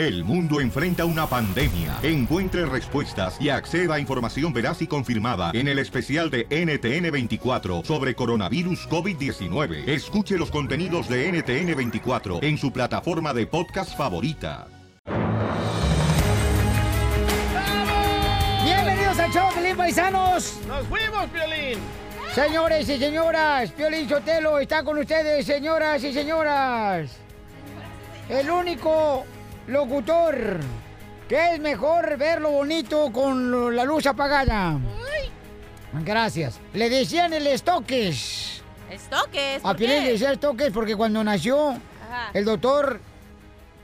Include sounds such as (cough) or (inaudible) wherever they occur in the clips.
El mundo enfrenta una pandemia. Encuentre respuestas y acceda a información veraz y confirmada en el especial de NTN24 sobre coronavirus COVID-19. Escuche los contenidos de NTN24 en su plataforma de podcast favorita. Bienvenidos al show, Pelín Paisanos. ¡Nos fuimos, Piolín! Señores y señoras, Piolín Sotelo está con ustedes, señoras y señoras. El único locutor que es mejor verlo bonito con la luz apagada. Gracias. Le decían el estoques. ¿Estoques? A ¿Por Piolín le decía estoques porque cuando nació Ajá. el doctor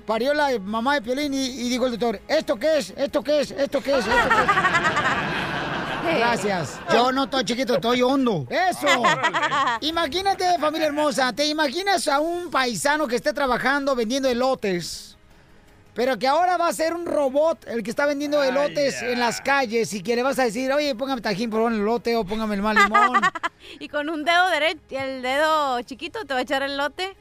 parió la mamá de Piolín y, y dijo el doctor, ¿esto qué es? ¿Esto qué es? ¿Esto qué es? ¿Esto qué es? (laughs) Gracias. Yo no estoy chiquito, estoy hondo. Eso. (laughs) Imagínate, familia hermosa, ¿te imaginas a un paisano que esté trabajando vendiendo elotes? Pero que ahora va a ser un robot el que está vendiendo elotes en las calles y que le vas a decir, oye, póngame tajín por el elote o póngame el mal limón. (laughs) y con un dedo derecho, el dedo chiquito te va a echar el lote.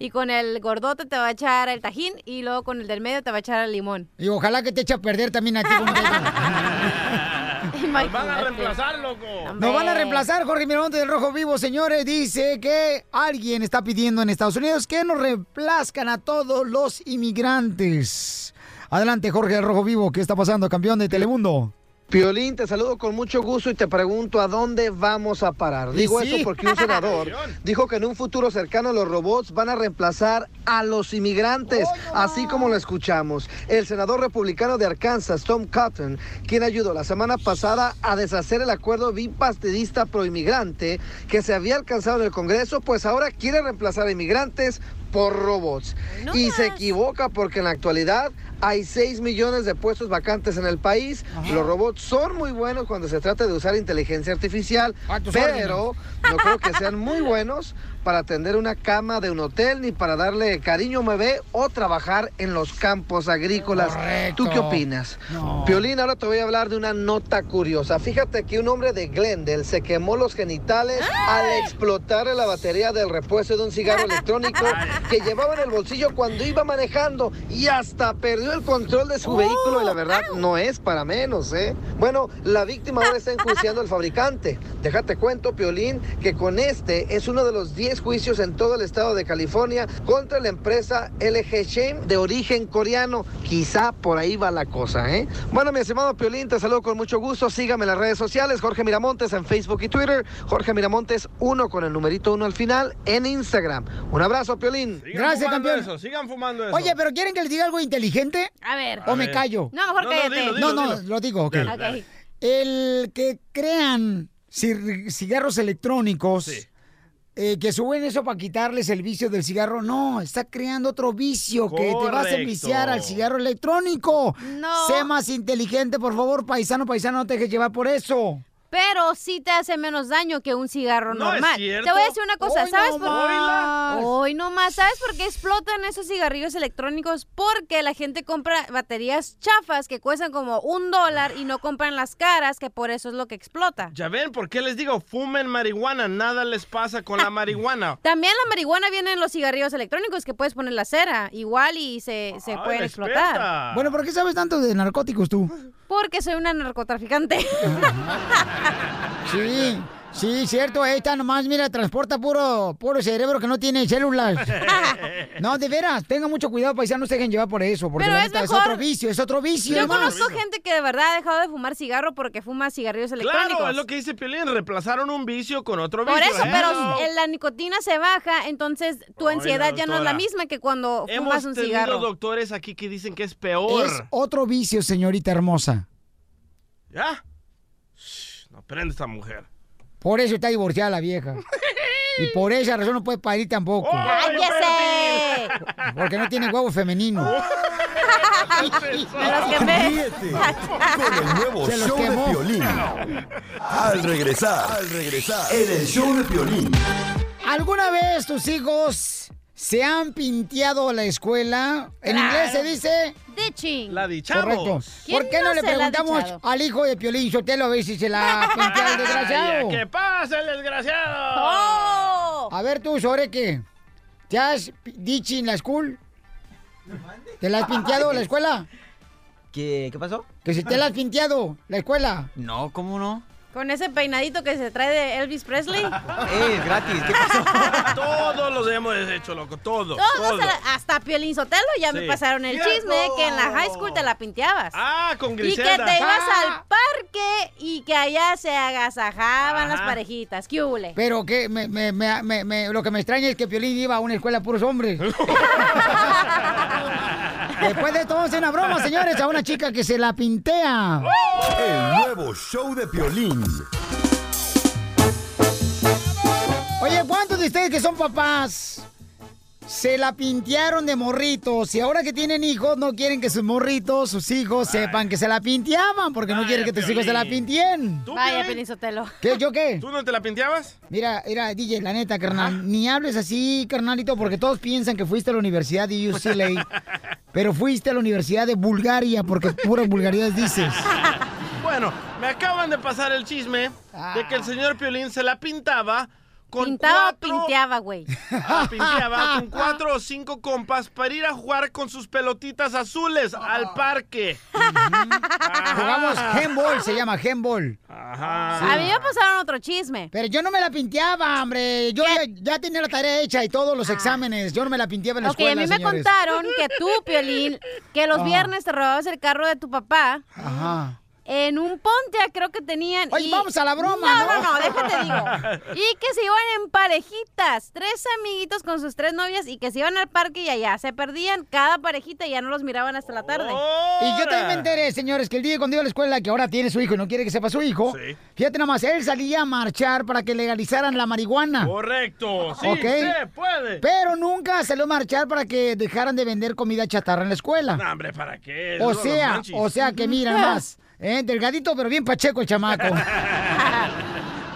Y con el gordote te va a echar el tajín. Y luego con el del medio te va a echar el limón. Y ojalá que te eche a perder también a ti. (laughs) (laughs) Nos van a reemplazar, loco. Nos van a reemplazar, Jorge Miramonte del Rojo Vivo, señores. Dice que alguien está pidiendo en Estados Unidos que nos reemplazcan a todos los inmigrantes. Adelante, Jorge del Rojo Vivo. ¿Qué está pasando, campeón de Telemundo? Piolín, te saludo con mucho gusto y te pregunto a dónde vamos a parar. Digo sí. eso porque un senador (laughs) dijo que en un futuro cercano los robots van a reemplazar a los inmigrantes, así como lo escuchamos. El senador republicano de Arkansas, Tom Cotton, quien ayudó la semana pasada a deshacer el acuerdo bipartidista pro-inmigrante que se había alcanzado en el Congreso, pues ahora quiere reemplazar a inmigrantes por robots. y se equivoca porque en la actualidad hay 6 millones de puestos vacantes en el país. Los robots son muy buenos cuando se trata de usar inteligencia artificial, tus pero no creo que sean muy buenos para atender una cama de un hotel, ni para darle cariño a un bebé o trabajar en los campos agrícolas. ¿Tú qué opinas? Piolín, ahora te voy a hablar de una nota curiosa. Fíjate que un hombre de Glendale se quemó los genitales al explotar la batería del repuesto de un cigarro (laughs) electrónico que llevaba en el bolsillo cuando iba manejando y hasta perdió el control de su vehículo y la verdad no es para menos, ¿eh? Bueno, la víctima ahora está enjuiciando al fabricante. Déjate cuento, Piolín, que con este es uno de los 10 juicios en todo el estado de California contra la empresa LG Shame de origen coreano. Quizá por ahí va la cosa, ¿eh? Bueno, mi estimado Piolín, te saludo con mucho gusto. Sígame en las redes sociales, Jorge Miramontes en Facebook y Twitter, Jorge Miramontes 1 con el numerito 1 al final en Instagram. Un abrazo, Piolín. Sigan Gracias, campeón. Eso, sigan fumando eso. Oye, pero ¿quieren que les diga algo inteligente? A ver. ¿O A me ver. callo? No, mejor No, no, dilo, No, dilo. no, lo digo, ok. Dale, Ok. dale. El que crean cigarros electrónicos, Sí. Eh, que suben eso para quitarles el vicio del cigarro, no, está creando otro vicio que te vas a viciar al cigarro electrónico. No. Sé más inteligente, por favor, paisano, paisano, no te dejes llevar por eso. Pero sí te hace menos daño que un cigarro No es normal. cierto. Te voy a decir una cosa, Hoy ¿sabes no por más. Hoy no más, ¿sabes por qué explotan esos cigarrillos electrónicos? Porque la gente compra baterías chafas que cuestan como un dólar y no compran las caras, que por eso es lo que explota. Ya ven, ¿por qué les digo? Fumen marihuana, nada les pasa con la (laughs) marihuana. También la marihuana viene en los cigarrillos electrónicos que puedes poner la cera, igual y se, se Ay, pueden explotar. Bueno, ¿por qué sabes tanto de narcóticos tú? Porque soy una narcotraficante. (laughs) Sí, sí, cierto, ahí está nomás, mira, transporta puro, puro cerebro que no tiene células. (laughs) No, de veras, tengan mucho cuidado, paisanos, no se dejen llevar por eso, porque Pero es neta es, otro vicio, es otro vicio. Yo conozco gente que de verdad ha dejado de fumar cigarro porque fuma cigarrillos electrónicos. Claro, es lo que dice Piolín, reemplazaron un vicio con otro vicio. Por eso, ¿eh? pero la nicotina se baja, entonces tu Ay, ansiedad ya no es la misma que cuando Hemos fumas un tenido cigarro. doctores aquí que dicen que es peor. Es otro vicio, señorita hermosa. ¿Ya? Shh, no prende esta mujer. Por eso está divorciada la vieja. (laughs) Y por esa razón no puede parir tampoco. ¡Cállese! Porque no tiene huevo femenino. (laughs) Quemé. Ríete con el nuevo Se show quemó. de Piolín. Al regresar, al regresar, en el show de Piolín. ¿Alguna vez tus hijos se han pinteado la escuela? En inglés se dice... Ditching. La dichamos. Correcto. ¿Quién ¿Por qué no no, le preguntamos al hijo de Piolín Sotelo a ver si se la ha pinteado el (laughs) desgraciado? ¿Qué pasa, el desgraciado? ¡Oh! A ver tú, sobre qué. ¿Te has en la school? ¿Te la has pinteado la (laughs) escuela? ¿Qué, ¿Qué pasó? Que si te la has pinteado la escuela. No, ¿cómo no? Con ese peinadito que se trae de Elvis Presley. (laughs) ¡Eh, gratis! ¿Qué pasó? (laughs) Todos los hemos hecho, loco, todo. Todos, todo. se la- hasta Piolín Sotelo ya me pasaron el ¡Cierto! chisme que en la high school te la pinteabas. Ah, con y que Griselda. te ibas Ah. al parque y que allá se agasajaban las parejitas. ¿Qué hule? Pero que me, me- me- me- me- lo que me extraña es que Piolín iba a una escuela de puros hombres. (laughs) Después de esto vamos a hacer una broma, señores, a una chica que se la pintea. El nuevo show de Piolín. Oye, ¿cuántos de ustedes que son papás se la pintearon de morritos y ahora que tienen hijos no quieren que sus morritos, sus hijos, sepan que se la pinteaban porque no quieren que tus hijos se la? ¿Tú, Vaya, Sotelo. ¿Qué? ¿Yo qué? ¿Tú no te la pinteabas? Mira, mira, DJ, la neta, carnal, ni hables así, carnalito, porque todos piensan que fuiste a la Universidad de UCLA, (laughs) pero fuiste a la Universidad de Bulgaria porque puras vulgaridades dices. (laughs) Bueno, me acaban de pasar el chisme de que el señor Piolín se la pintaba con Pintaba o cuatro... pinteaba, güey. (laughs) Ah, pinteaba con (laughs) cuatro o cinco compas para ir a jugar con sus pelotitas azules al parque. Jugamos handball, se llama handball. Ajá. A mí me pasaron otro chisme. Pero yo no me la pinteaba, hombre. Yo ya, ya tenía la tarea hecha y todos los exámenes. Yo no me la pinteaba en la Ok, escuela, a mí me señores. contaron que tú, Piolín, que los Ah. viernes te robabas el carro de tu papá. Ajá. En un Pontiac creo que tenían. Oye, y- vamos a la broma, No, ¿no? no, no, déjate digo. (laughs) Y que se iban en parejitas, tres amiguitos con sus tres novias y que se iban al parque y allá se perdían cada parejita y ya no los miraban hasta la tarde. Y yo también me enteré, señores, que el día cuando iba a la escuela, que ahora tiene su hijo y no quiere que sepa su hijo, Sí. fíjate nada más, él salía a marchar para que legalizaran la marihuana. Correcto. Sí, se puede. Pero nunca salió a marchar para que dejaran de vender comida chatarra en la escuela. No, hombre, ¿para qué? o sea, o sea que mira más, ¿eh? delgadito pero bien pacheco el chamaco. (laughs)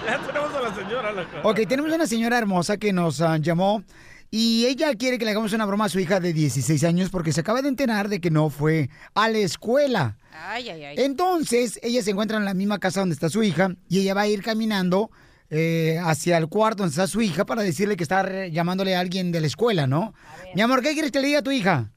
Ya tenemos a la señora, loco. ok, tenemos una señora hermosa que nos ah, llamó y ella quiere que le hagamos una broma a su hija de 16 años porque se acaba de enterar de que no fue a la escuela. Ay, ay, ay. Entonces, ella se encuentra en la misma casa donde está su hija y ella va a ir caminando eh, hacia el cuarto donde está su hija para decirle que está llamándole a alguien de la escuela, ¿no? Mi amor, ¿qué quieres que le diga a tu hija?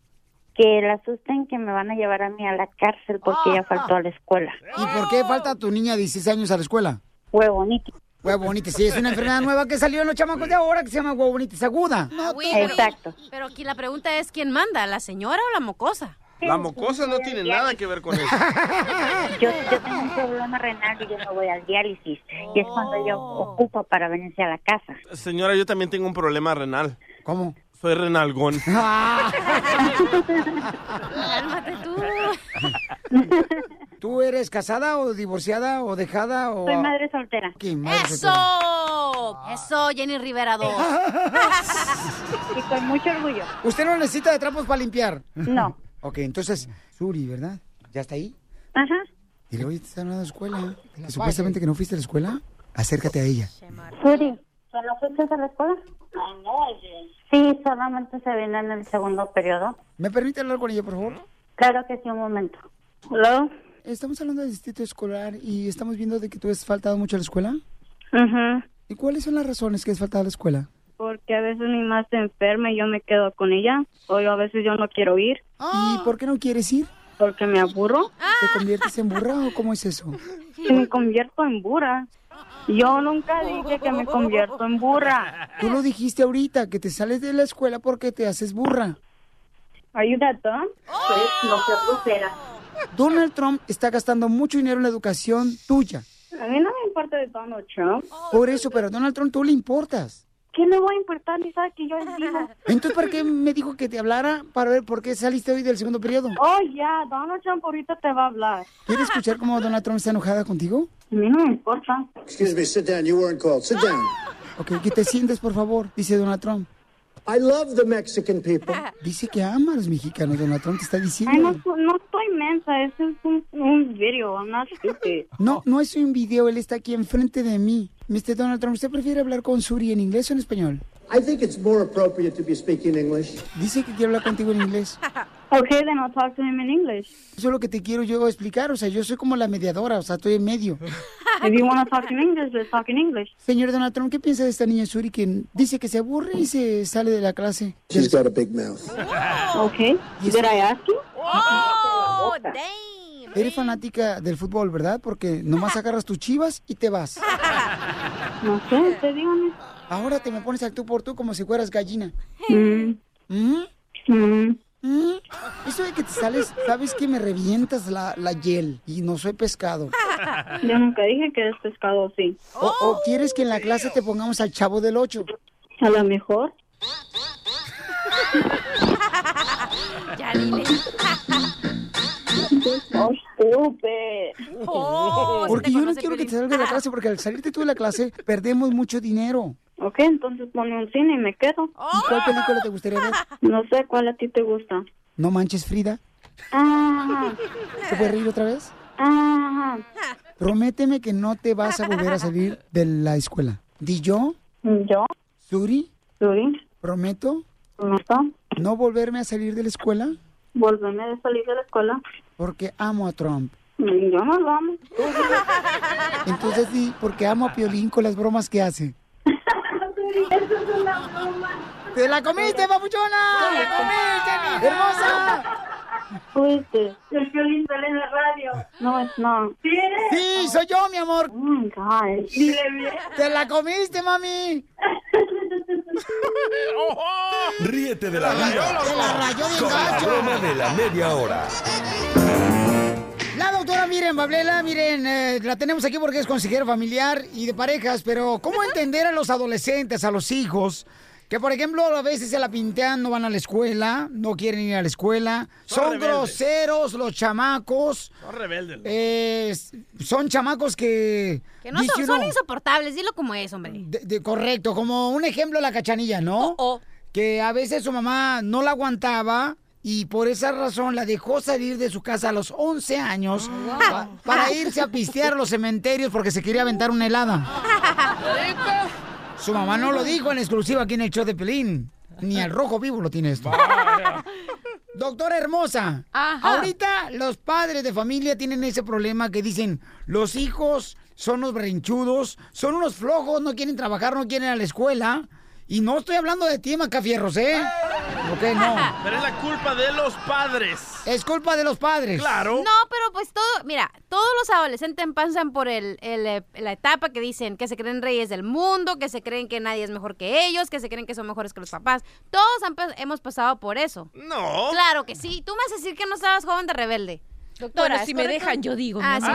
Que la asusten que me van a llevar a mí a la cárcel porque ella faltó a la escuela. ¿Y por qué falta tu niña de 16 años a la escuela? Huevo bonito. Huevonitis, sí, es una enfermedad nueva que salió en los chamacos de ahora que se llama huevonitis aguda. Ah, pero- Exacto. Pero aquí la pregunta es, ¿quién manda? ¿La señora o la mocosa? La mocosa no tiene nada que ver con eso. (laughs) Yo, yo tengo un problema renal y yo no voy al diálisis. Y es cuando ella ocupa para venirse a la casa. Señora, yo también tengo un problema renal. ¿Cómo? Soy renalgón. (laughs) Cálmate tú. ¿Tú eres casada o divorciada o dejada o...? Soy madre soltera. ¿Qué madre soltera? ¡Eso! Eso, Jenny Rivera 2. Y con mucho orgullo. ¿Usted no necesita de trapos para limpiar? No. (laughs) Ok, entonces, Suri, ¿verdad? ¿Ya está ahí? Ajá. Y luego ya te están hablando de escuela. Que supuestamente que no fuiste a la escuela. Acércate a ella. Suri, ¿solo fuiste a la escuela? Sí, solamente se viene en el segundo periodo. ¿Me permite hablar con ella, por favor? Claro que sí, un momento. ¿Hello? Estamos hablando del distrito escolar y estamos viendo de que tú has faltado mucho a la escuela. Ajá. ¿Y cuáles son las razones que has faltado a la escuela? Porque a veces mi mamá se enferma y yo me quedo con ella. O yo a veces yo no quiero ir ¿Y por qué no quieres ir? porque me aburro. ¿Te conviertes en burra o cómo es eso? (laughs) Me convierto en burra. Yo nunca dije que me convierto en burra. Tú lo dijiste ahorita, que te sales de la escuela porque te haces burra. Ayúdate. No. Donald Trump está gastando mucho dinero en la educación tuya. A mí no me importa de Donald Trump. Por eso, pero a Donald Trump tú le importas. ¿Qué le va a importar? Ni sabe que yo es (laughs) vivo. Entonces, ¿para qué me dijo que te hablara para ver por qué saliste hoy del segundo periodo? Oh, ya, Donald Trump ahorita te va a hablar. ¿Quieres escuchar cómo Donald Trump está enojada contigo? A mí no me importa. Excuse me, sit down. You weren't called. Sit down. Ok, que te sientes, por favor, dice Donald Trump. I love the Mexican people. (laughs) Dice que ama a los mexicanos, Donald Trump te está Ay, no, diciendo. no estoy mensa. Eso es un, un video. I'm not stupid. No, no es un video, él está aquí enfrente de mí. Mr. Donald Trump, ¿usted prefiere hablar con Suri en inglés o en español? I think it's more appropriate to be speaking English. Dice que quiere hablar contigo en inglés. (laughs) Okay, then I'll talk to him in English. Eso es lo que te quiero yo explicar, o sea, yo soy como la mediadora, o sea, estoy en medio. (laughs) If you want to talk in English, let's talk in English. Señor Donald Trump, ¿qué piensa de esta niña Suri que dice que se aburre y se sale de la clase? She's got a big mouth. Okay. Did I ask you? Oh, (laughs) damn. Eres fanática del fútbol, ¿verdad? Porque nomás agarras tus chivas y te vas. No sé, usted dígame. Ahora te me pones al tú por tú como si fueras gallina. Mm. ¿Mm? Mm. ¿Mm? Eso de que te sales, sabes que me revientas la, la hiel y no soy pescado. (laughs) Yo nunca dije que es pescado así. O, o quieres que en la clase te pongamos al chavo del 8? A lo mejor. (laughs) Ya dile. (laughs) Oh. Oh, Porque yo no quiero que te salgas de la clase porque al salirte tú de la clase perdemos mucho dinero. Ok, entonces ponme un cine y me quedo. ¿Y cuál película te gustaría ver? (laughs) No sé cuál a ti te gusta. No manches, Frida. Ah, ¿Te puedes reír otra vez? ah. Prométeme que no te vas a volver a salir de la escuela. ¿Di yo? ¿Yo? ¿Suri? ¿Suri? ¿Prometo ¿No está? no volverme a salir de la escuela? Volverme a salir de la escuela. Porque amo a Trump. Yo no lo amo. Entonces sí, porque amo a Piolín con las bromas que hace. Eso es una broma. ¡Te la comiste, papuchona! ¡Te la comiste, mi hermosa! Fuiste. El violín sale en la radio. No, es no. ¿Sí eres? Sí, soy yo, mi amor. Oh my God. Dile bien. ¡Te la comiste, mami! (laughs) Ríete de la vida ¡Te la rayó bien con la gacho! broma de la media hora. La doctora Miren Bablela, miren, eh, la tenemos aquí porque es consejera familiar y de parejas, pero ¿cómo entender a los adolescentes, a los hijos, que por ejemplo a veces se la pintean, no van a la escuela, no quieren ir a la escuela, Son groseros los chamacos, Son rebeldes. eh, son chamacos que... Que no son, son insoportables, dilo como es, hombre. de- de- correcto, como un ejemplo la cachanilla, ¿no? Oh, oh. Que a veces su mamá no la aguantaba y por esa razón la dejó salir de su casa a los 11 años pa- para irse a pistear a los cementerios porque se quería aventar una helada. Su mamá no lo dijo en exclusiva aquí en el show de Pelín. Ni al rojo vivo lo tiene esto. Doctora hermosa, Ajá. ahorita los padres de familia tienen ese problema que dicen, los hijos son unos berrinchudos, son unos flojos, no quieren trabajar, no quieren ir a la escuela. Y no estoy hablando de ti, Macafierros, ¿eh? Ok, no. Pero es la culpa de los padres. Es culpa de los padres. Claro. No, pero pues todo, mira, todos los adolescentes pasan por el, el, eh, la etapa que dicen que se creen reyes del mundo, que se creen que nadie es mejor que ellos, que se creen que son mejores que los papás. Todos han hemos pasado por eso. No. Claro que sí. Tú me vas a decir que no estabas joven de rebelde. Doctora, Bueno, ¿es si me correcto? dejan, yo digo. Ah, mi sí.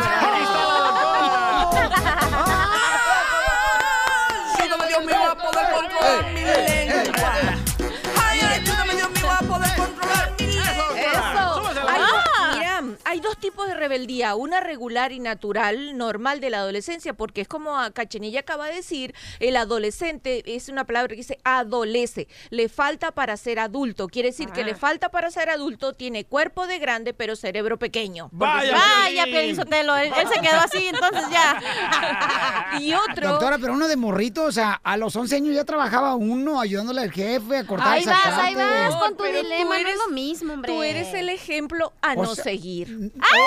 De rebeldía, una regular y natural, normal de la adolescencia, porque es como a Cachenilla acaba de decir, el adolescente es una palabra que dice adolece, le falta para ser adulto, quiere decir que le falta para ser adulto, tiene cuerpo de grande pero cerebro pequeño. Vaya, Vaya, Sotelo, él, él se quedó así, entonces ya. (laughs) y otro Doctora, pero uno de morrito, o sea, a los 11 años ya trabajaba uno ayudándole al jefe a cortar Ahí vas, ahí vas con tu dilema, no es eres- lo mismo, hombre. Tú eres el ejemplo a O no sea- seguir. Ay,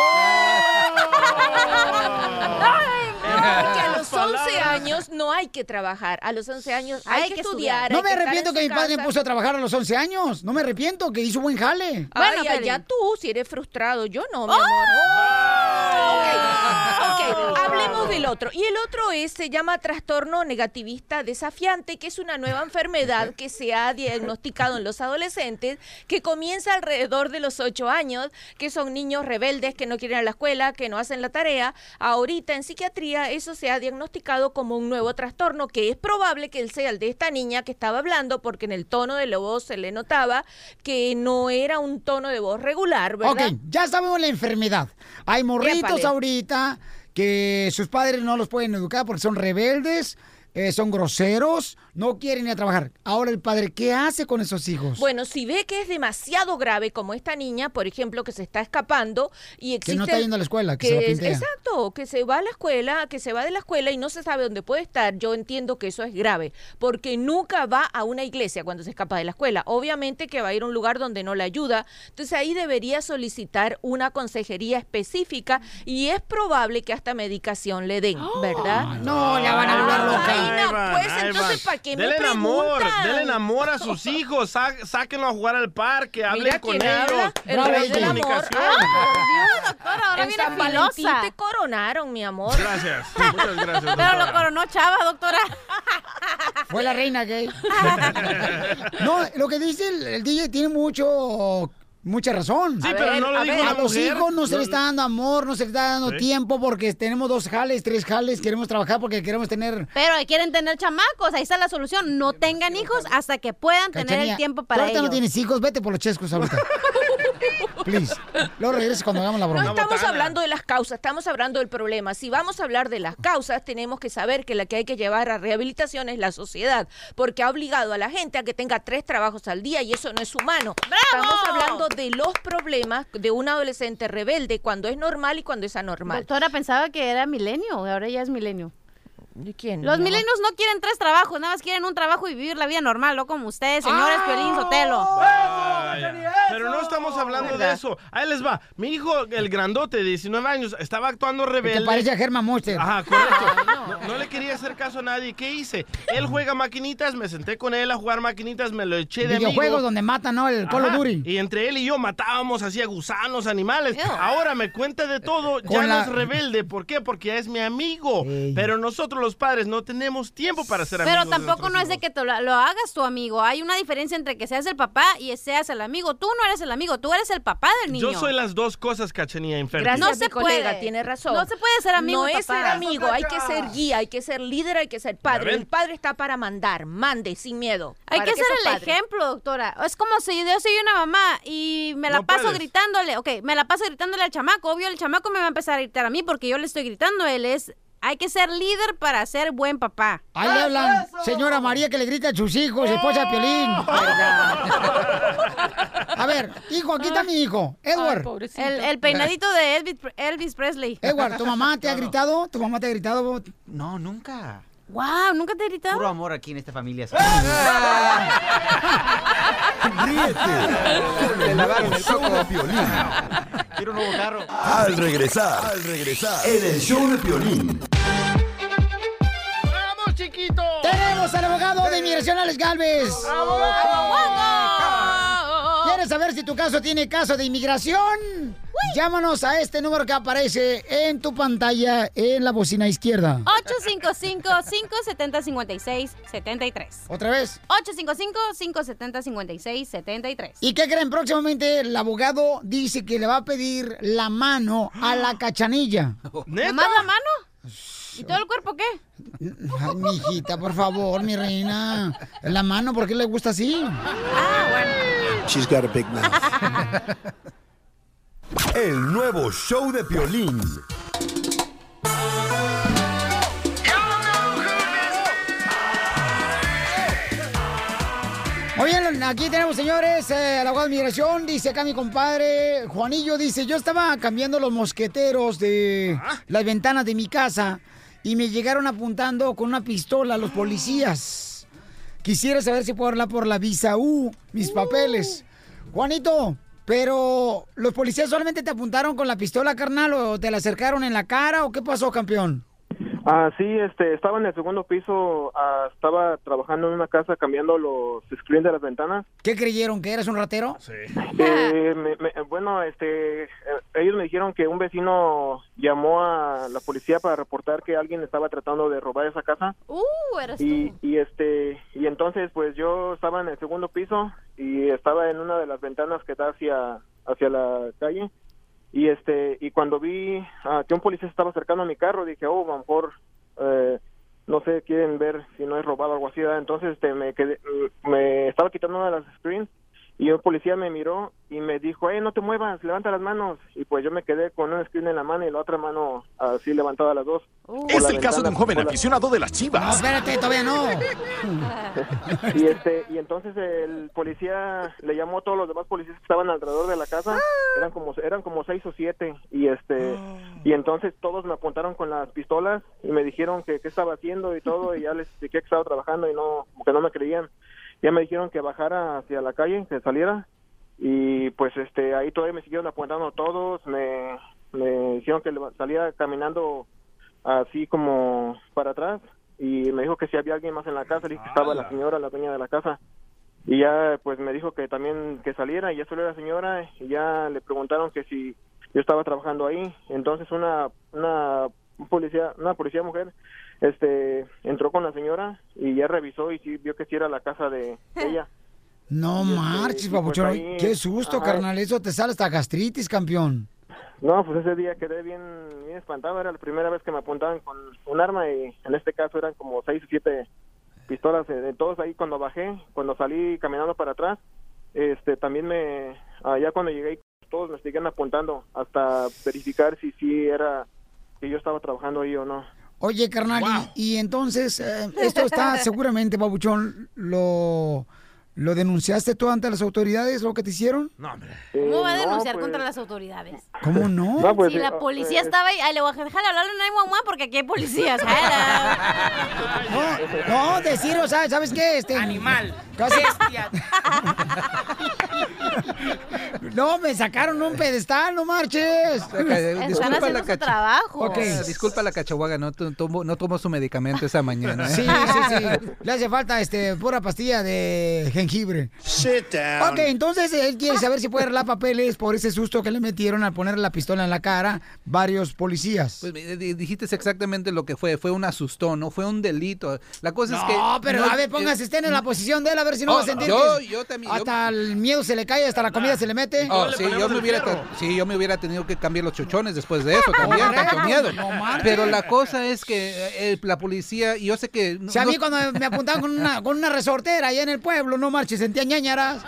Porque a los 11 Palabras. años no hay que trabajar. A los 11 años hay, Hay que, que estudiar. No hay me que arrepiento en que mi padre me puso a trabajar a los 11 años. No me arrepiento, que hizo buen jale. Ay, Bueno, allá Piolín. tú, si eres frustrado. Yo no, mi amor. Ok, ok, hablemos del otro. Y el otro es, se llama trastorno negativista desafiante, que es una nueva (laughs) enfermedad que se ha diagnosticado en los adolescentes, que comienza alrededor de los 8 años, que son niños rebeldes que no quieren ir a la escuela, que no hacen la tarea. Ahorita en psiquiatría eso se ha diagnosticado como un nuevo trastorno, que es probable que sea el de esta niña que estaba hablando, porque en el tono de la voz se le notaba que no era un tono de voz regular, ¿verdad? Ok, ya sabemos la enfermedad. Hay morritos Épale. ahorita que sus padres no los pueden educar porque son rebeldes, eh, son groseros, no quieren ir a trabajar. Ahora el padre, ¿qué hace con esos hijos? Bueno, si ve que es demasiado grave, como esta niña, por ejemplo, que se está escapando y existe... Que no está yendo a la escuela, que se pintea. Exacto, que se va a la escuela, que se va de la escuela y no se sabe dónde puede estar. Yo entiendo que eso es grave, porque nunca va a una iglesia cuando se escapa de la escuela. Obviamente que va a ir a un lugar donde no le ayuda. Entonces ahí debería solicitar una consejería específica y es probable que hasta medicación le den, ¿verdad? No, la van a volver loca. Ay, no, pues entonces. ¿para qué me Denle amor, preguntan? denle amor a sus (laughs) hijos, sá- sáquenlo a jugar al parque, hablen con quién habla, ellos, el del amor. comunicación. Ay, por Dios, doctora, ahora en viene San Valentín filosa. te coronaron, mi amor. Gracias, muchas gracias. (laughs) Pero doctora. lo coronó Chava, doctora. Fue la reina gay. (laughs) no, lo que dice el, el DJ tiene mucho mucha razón. Sí, A pero ver, no lo a dijo ver. A una los mujer. hijos no se No- les está dando amor, no se les está dando Sí. tiempo porque tenemos dos jales, tres jales, queremos trabajar porque queremos tener Pero quieren tener chamacos, ahí está la solución. No tengan hijos hasta que puedan tener el tiempo para ahorita ellos. no tienes hijos, vete por los chescos ahorita. (laughs) Please. Luego regreses cuando hagamos la No broma. estamos hablando de las causas, estamos hablando del problema. Si vamos a hablar de las causas, tenemos que saber que la que hay que llevar a rehabilitación es la sociedad, porque ha obligado a la gente a que tenga tres trabajos al día y eso no es humano. Estamos hablando de los problemas de un adolescente rebelde cuando es normal y cuando es anormal. Doctora, pensaba que era milenio, ahora ya es milenio. ¿De quién? Los amor? milenios no quieren tres trabajos, nada más quieren un trabajo y vivir la vida normal, no como ustedes, señores Piolín Sotelo. Pero no estamos hablando de eso. Ahí les va. Mi hijo, el grandote de 19 años, estaba actuando rebelde. Te parece a Germán Monster. Ajá, correcto. No, no le quería hacer caso a nadie. ¿Qué hice? Él juega maquinitas, me senté con él a jugar maquinitas, me lo eché de Videojuegos amigo. donde matan, ¿no? El Call of. Duty. Y entre él y yo matábamos así a gusanos, animales. Ahora me cuenta de todo, ya no es rebelde. ¿Por qué? Porque ya es mi amigo. Pero nosotros los padres no tenemos tiempo para ser amigos. Pero tampoco no es de que te lo, lo hagas tu amigo. Hay una diferencia entre que seas el papá y seas el amigo. Tú no eres el amigo, tú eres el papá del niño. Yo soy las dos cosas, cachanía. Gracias, No se mi colega, puede. tiene razón. No se puede ser amigo No es papá. ser amigo, hay que ser guía, hay que ser líder, hay que ser padre. El padre está para mandar, mande sin miedo. Hay ¿Para que ser el padre? ejemplo, doctora. Es como si yo soy una mamá y me la No paso puedes. gritándole, ok, me la paso gritándole al chamaco. Obvio, el chamaco me va a empezar a gritar a mí porque yo le estoy gritando. Él es, hay que ser líder para ser buen papá. Ahí le hablan, señora María que le grita a sus hijos, esposa de Piolín. (laughs) A ver, hijo, aquí está mi hijo, Edward. El, el peinadito de Elvis, Elvis Presley. Edward, ¿tu mamá te ha (laughs) gritado? ¿Tu mamá te ha gritado? No, nunca. Wow, ¿nunca te he gritado? Puro amor aquí en esta familia. (laughs) Ríete el show de Piolín. Quiero un nuevo carro. Al regresar, al regresar, en el show de Piolín. Tenemos al abogado de inmigración, Alex Galvez. ¿Quieres saber si tu caso tiene caso de inmigración? Llámanos a este número que aparece en tu pantalla en la bocina izquierda. 855-570-5673. ¿Otra vez? 855-570-5673. ¿Y qué creen? Próximamente el abogado dice que le va a pedir la mano a la cachanilla. ¿Nada más la mano? ¿Y todo el cuerpo qué? Ay, mi hijita, por favor, mi reina. La mano, ¿por qué le gusta así? Ah, bueno. She's got a big mouth. El nuevo show de Piolín. Muy bien, aquí tenemos, señores, eh, el abogado de migración. Dice acá mi compadre Juanillo, dice, yo estaba cambiando los mosqueteros de las ventanas de mi casa y me llegaron apuntando con una pistola los policías. Quisiera saber si puedo hablar por la visa U, mis papeles. Juanito, pero los policías solamente te apuntaron con la pistola, carnal, o te la acercaron en la cara, o qué pasó, campeón? Ah, sí, este, estaba en el segundo piso, ah, estaba trabajando en una casa cambiando los screens de las ventanas. ¿Qué creyeron? ¿Que eras un ratero? Sí. Eh, me- me- bueno, este, eh, ellos me dijeron que un vecino llamó a la policía para reportar que alguien estaba tratando de robar esa casa. Uh, eres Y, tú. y este, y entonces pues yo estaba en el segundo piso y estaba en una de las ventanas que da hacia, hacia la calle. Y este, y cuando vi ah, que un policía estaba acercando a mi carro, dije, oh, a mejor, eh, no sé, quieren ver si no es robado algo así. Entonces este, me quedé, me estaba quitando una de las screens y un policía me miró y me dijo, eh, no te muevas, levanta las manos. Y pues yo me quedé con una screen en la mano y la otra mano así levantada las dos. Por Es la el caso de un joven la- aficionado de las chivas. No, espérate, todavía no. (laughs) y este y entonces el policía le llamó a todos los demás policías que estaban alrededor de la casa eran como eran como seis o siete y este y entonces todos me apuntaron con las pistolas y me dijeron que qué estaba haciendo y todo y ya les expliqué que estaba trabajando y no que no me creían ya me dijeron que bajara hacia la calle que saliera y pues este ahí todavía me siguieron apuntando todos me me dijeron que saliera caminando así como para atrás y me dijo que si había alguien más en la casa, le dije que estaba la señora, la dueña de la casa. Y ya pues me dijo que también que saliera y ya salió la señora y ya le preguntaron que si yo estaba trabajando ahí. Entonces una una un policía, una policía mujer este entró con la señora y ya revisó y sí vio que sí era la casa de (laughs) ella. No marches, y pues papuchón. ahí- Qué susto, ajá. carnal. Eso te sale hasta gastritis, campeón. No, pues ese día quedé bien, bien espantado. Era la primera vez que me apuntaban con un arma y en este caso eran como seis o siete pistolas. eh, De todos ahí cuando bajé, cuando salí caminando para atrás, este también me, allá cuando llegué, todos me siguen apuntando hasta verificar si sí era que yo estaba trabajando ahí o no. Oye, carnal, y, y entonces, eh, esto está (laughs) seguramente, babuchón, lo, ¿lo denunciaste tú ante las autoridades, lo que te hicieron? No, hombre. ¿Cómo va a Eh, no, denunciar pues- contra las autoridades? ¿Cómo no? No, pues, si eh, la policía eh, estaba ahí, ay, le voy a dejar de hablarle a 911 porque aquí hay policías. (laughs) No, no, decir, o sea, ¿sabes qué? Este, Animal. Casi- Bestia. (laughs) No, me sacaron un pedestal, no marches. Disculpa su trabajo. Ok. Disculpa la cachahuaga, no to- tomo, no tomó su medicamento esa mañana. ¿eh? Sí, sí, sí. Le hace falta este pura pastilla de jengibre. Sit down. Ok, entonces él quiere saber si puede arreglar papeles por ese susto que le metieron al poner la pistola en la cara varios policías. Pues eh, di- dijiste exactamente lo que fue, fue un asustón, no fue un delito. La cosa es que... No, pero a ver, póngase usted en la posición de él, a ver si no Oh, va a sentir yo- que yo también, yo- hasta el miedo se le cae, hasta la comida se le mete. Oh, sí, yo me hubiera sí, yo me hubiera tenido que cambiar los chochones después de eso también, Correcto, tanto miedo. no. Pero la cosa es que eh, la policía, yo sé que... Si a no- mí cuando me apuntaban con una, con una resortera allá en el pueblo, no marches, sentía ñañaras.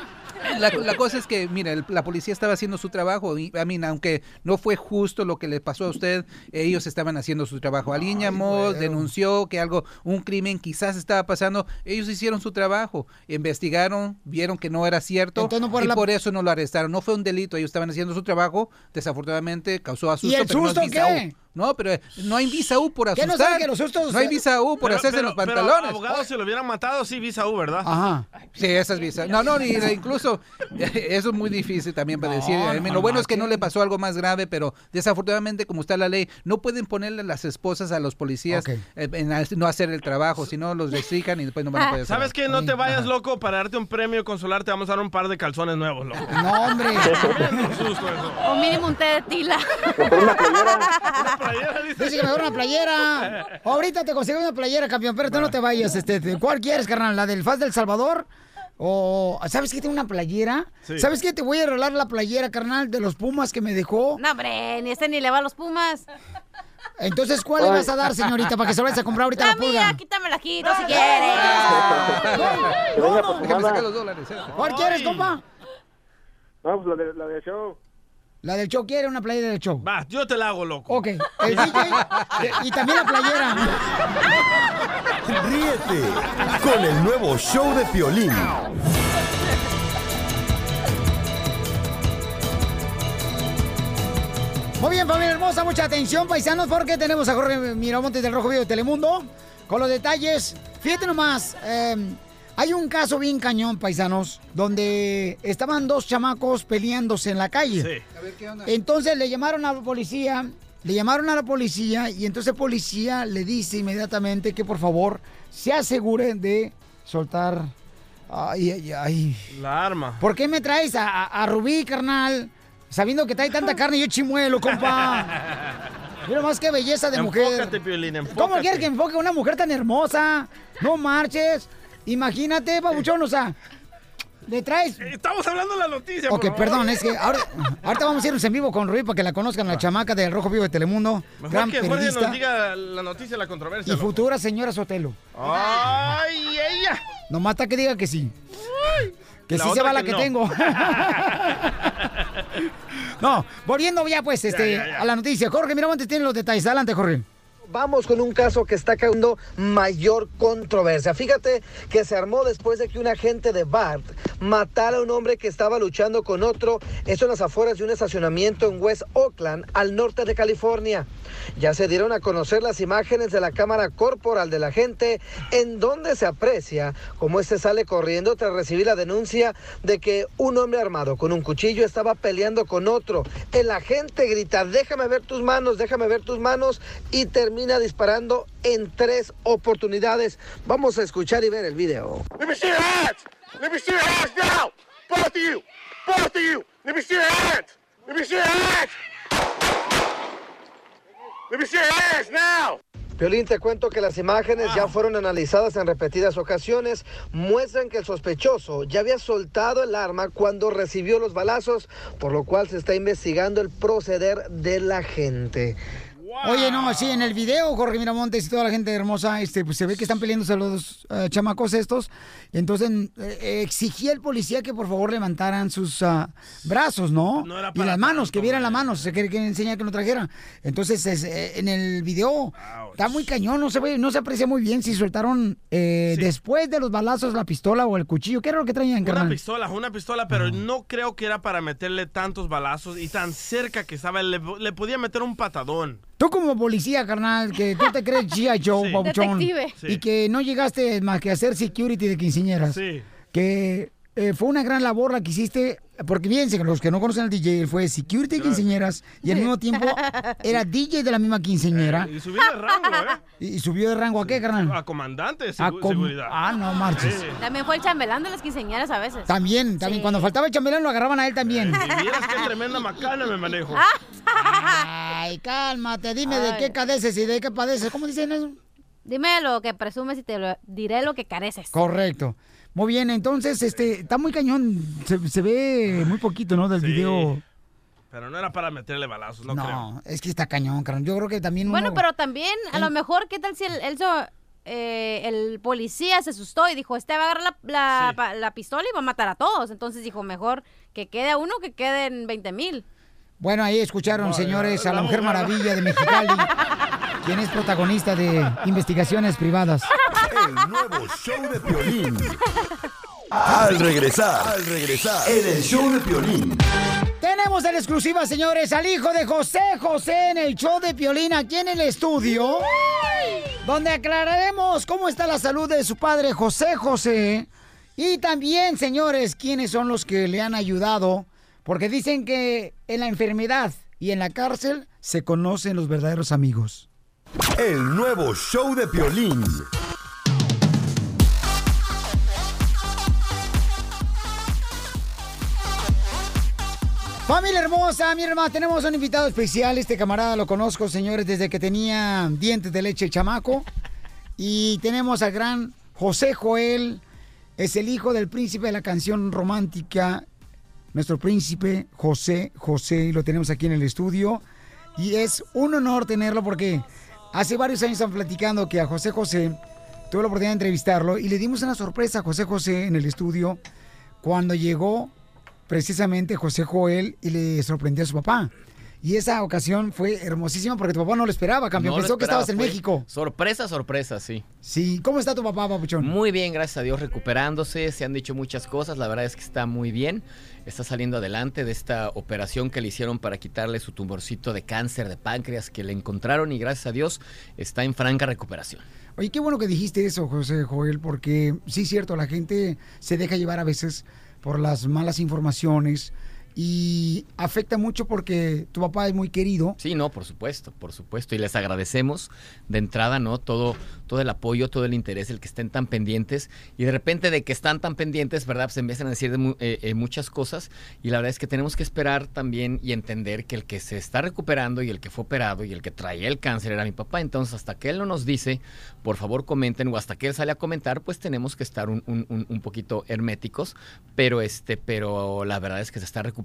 La, la cosa es que, mira, el- la policía estaba haciendo su trabajo. Y, a mí, aunque no fue justo lo que le pasó a usted, ellos estaban haciendo su trabajo. Alguien llamó, denunció que algo, un crimen quizás estaba pasando. Ellos hicieron su trabajo, investigaron, vieron que no era cierto Entonces, no por y la- por eso no lo arrestaron. No fue un delito, ellos estaban haciendo su trabajo. Desafortunadamente causó asusto. el pero no es susto visa qué? No, pero eh, no hay visa U por ¿Qué asustar. no sabe que los sustos- No hay visa U por Pero- hacerse pero- los pero, pantalones. abogado, si lo hubieran matado, sí, visa U, ¿verdad? Ajá. Sí, esas visas. No, no, ni incluso eso es muy difícil también para decir. I mean, no lo bueno es que no le pasó algo más grave, pero desafortunadamente, como está la ley, no pueden ponerle las esposas a los policías eh, en no hacer el trabajo, si no los restringan y después no van a poder hacer ¿Sabes qué? No te vayas, loco, para darte un premio consular te vamos a dar un par de calzones nuevos, loco. No, hombre. (laughs) Tremendo susto eso. O mínimo un té de tila. (laughs) Dice que mejor una playera. (laughs) Ahorita te consigo una playera, campeón, pero tú no te vayas. Este, te- ¿Cuál quieres, carnal? ¿La del Faz del Salvador? O, ¿sabes qué? Tengo una playera. Sí. ¿Sabes qué? Te voy a regalar la playera, carnal, de los Pumas que me dejó. No, hombre, ni este ni le va a los Pumas. Entonces, ¿cuál le vas a dar, señorita, para que se lo vayas a comprar ahorita a La la pulga? mía, quítamela, quito si quieres. Dólares. ¿eh? ¿Cuál quieres, compa? No, pues la de, la de show. La del show quiere una playera del show. Va, yo te la hago, loco. Ok. El (laughs) DJ y también la playera. Ríete con el nuevo show de Piolín. Muy bien, familia hermosa, mucha atención, paisanos, porque tenemos a Jorge Miramontes del Rojo Vivo de Telemundo con los detalles. Fíjate nomás, eh, hay un caso bien cañón, paisanos, donde estaban dos chamacos peleándose en la calle. Entonces le llamaron a la policía, le llamaron a la policía y entonces el policía le dice inmediatamente que por favor se asegure de soltar. Ay, ay, ay. La arma. ¿Por qué me traes a, a- a Rubí, carnal? Sabiendo que trae tanta (laughs) carne y yo chimuelo, compa. Mira más qué belleza de mujer. Enfócate, Piolín, enfócate. ¿Cómo quieres que enfoque a una mujer tan hermosa? No marches. Imagínate, babuchón, o sea, le traes... Estamos hablando de la noticia, Ok, por perdón, es que ahora, ahorita vamos a irnos en vivo con Rubí para que la conozcan, la chamaca del Rojo Vivo de Telemundo. Mejor gran que Jorge nos diga la noticia, la controversia. y loco. futura señora Sotelo. ¡Ay, ella! Nomás hasta que diga que sí. Que La sí se va la que que no. tengo. (laughs) no, volviendo ya pues este, ya, ya. a la noticia. Jorge Miramontes tiene los detalles. Adelante, Jorge. Vamos con un caso que está causando mayor controversia. Fíjate que se armó después de que un agente de BART matara a un hombre que estaba luchando con otro, eso en las afueras de un estacionamiento en West Oakland, al norte de California. Ya se dieron a conocer las imágenes de la cámara corporal del agente, en donde se aprecia cómo este sale corriendo tras recibir la denuncia de que un hombre armado con un cuchillo estaba peleando con otro. El agente grita, déjame ver tus manos, déjame ver tus manos, y termina disparando en tres oportunidades. Vamos a escuchar y ver el video. Let me see your hands! Let me see your hands now! Both of you! Both of you! Let me see your hands! Let me see your hands! Let me see your hands now! Violín, te cuento que las imágenes ya fueron analizadas en repetidas ocasiones, muestran que el sospechoso ya había soltado el arma cuando recibió los balazos, por lo cual se está investigando el proceder de la gente. Oye, no, sí, en el video, Jorge Miramontes y toda la gente hermosa, este, pues se ve que están peleándose los eh, chamacos estos. Entonces eh, exigía el policía que por favor levantaran sus ah, brazos, ¿no? No era y para las manos, que vieran las manos. Se quiere que enseñar que no trajera. Entonces, es, eh, en el video está muy cañón, no se ve, no se aprecia muy bien si soltaron eh, después de los balazos la pistola o el cuchillo. ¿Qué era lo que traían, Una carnal? pistola, una pistola, pero no creo que era para meterle tantos balazos y tan cerca que estaba, le, le podía meter un patadón. Tú como policía, carnal, que tú te crees G.I. Joe, Sí. y que no llegaste más que a hacer security de quinceañeras. Sí. Que eh, fue una gran labor la que hiciste, porque fíjense, que los que no conocen al DJ, él fue security de quinceañeras y al mismo tiempo (laughs) era DJ de la misma quinceañera. Y subió de rango, ¿eh? ¿Y, (laughs) y subió de rango a qué, carnal? A comandante de A segu- com- seguridad. Ah, no marches. Sí. También fue el chambelán de las quinceañeras a veces. También, también. Sí. Cuando faltaba el chambelán lo agarraban a él también. Y vieras qué tremenda macana me manejo. (laughs) Ay, cálmate, dime de qué cadeces y de qué padeces. ¿Cómo dicen eso? Dime lo que presumes y te lo diré lo que careces. Correcto. Muy bien, entonces, este, está muy cañón. Se, se ve muy poquito, ¿no? Del Sí. video. Pero no era para meterle balazos, no, No, creo. es que está cañón, carnal. Yo creo que también Bueno, uno- pero también, a lo mejor, ¿qué tal si el, eh, el policía se asustó y dijo, este va a agarrar la, la, pa- la pistola y va a matar a todos? Entonces dijo, mejor que quede a uno que queden 20 mil. Bueno, ahí escucharon, No, señores, la- a la mujer- Maravilla de Mexicali, quien es protagonista de investigaciones privadas. El nuevo show de Piolín. Al regresar, al regresar, en el show de Piolín. Tenemos en exclusiva, señores, al hijo de José José en el show de Piolín aquí en el estudio, donde aclararemos cómo está la salud de su padre José José y también, señores, quiénes son los que le han ayudado, porque dicen que en la enfermedad y en la cárcel se conocen los verdaderos amigos. El nuevo show de Piolín. Familia hermosa, mi hermana, tenemos un invitado especial. Este camarada lo conozco, señores, desde que tenía dientes de leche el chamaco. Y tenemos al gran José Joel. Es el hijo del príncipe de la canción romántica. Nuestro príncipe José José. Y lo tenemos aquí en el estudio. Y es un honor tenerlo porque hace varios años están platicando que a José José tuve la oportunidad de entrevistarlo y le dimos una sorpresa a José José en el estudio cuando llegó precisamente José Joel y le sorprendió a su papá. Y esa ocasión fue hermosísima porque tu papá no lo esperaba, campeón. No Pensó que estabas en México. Sorpresa, sorpresa, sí. Sí, ¿cómo está tu papá, papuchón? Muy bien, gracias a Dios, recuperándose. Se han dicho muchas cosas. La verdad es que está muy bien. Está saliendo adelante de esta operación que le hicieron para quitarle su tumorcito de cáncer de páncreas que le encontraron y gracias a Dios está en franca recuperación. Oye, qué bueno que dijiste eso, José Joel, porque sí es cierto, la gente se deja llevar a veces por las malas informaciones y afecta mucho porque tu papá es muy querido. Sí, no, por supuesto, por supuesto. Y les agradecemos de entrada, ¿no? Todo, todo el apoyo, todo el interés, el que estén tan pendientes. Y de repente de que están tan pendientes, ¿verdad? Pues empiezan a decir de eh, eh, muchas cosas. Y la verdad es que tenemos que esperar también y entender que el que se está recuperando y el que fue operado y el que traía el cáncer era mi papá. Entonces, hasta que él no nos dice, por favor comenten, o hasta que él sale a comentar, pues tenemos que estar un- un- un poquito herméticos. Pero este, pero la verdad es que se está recuperando,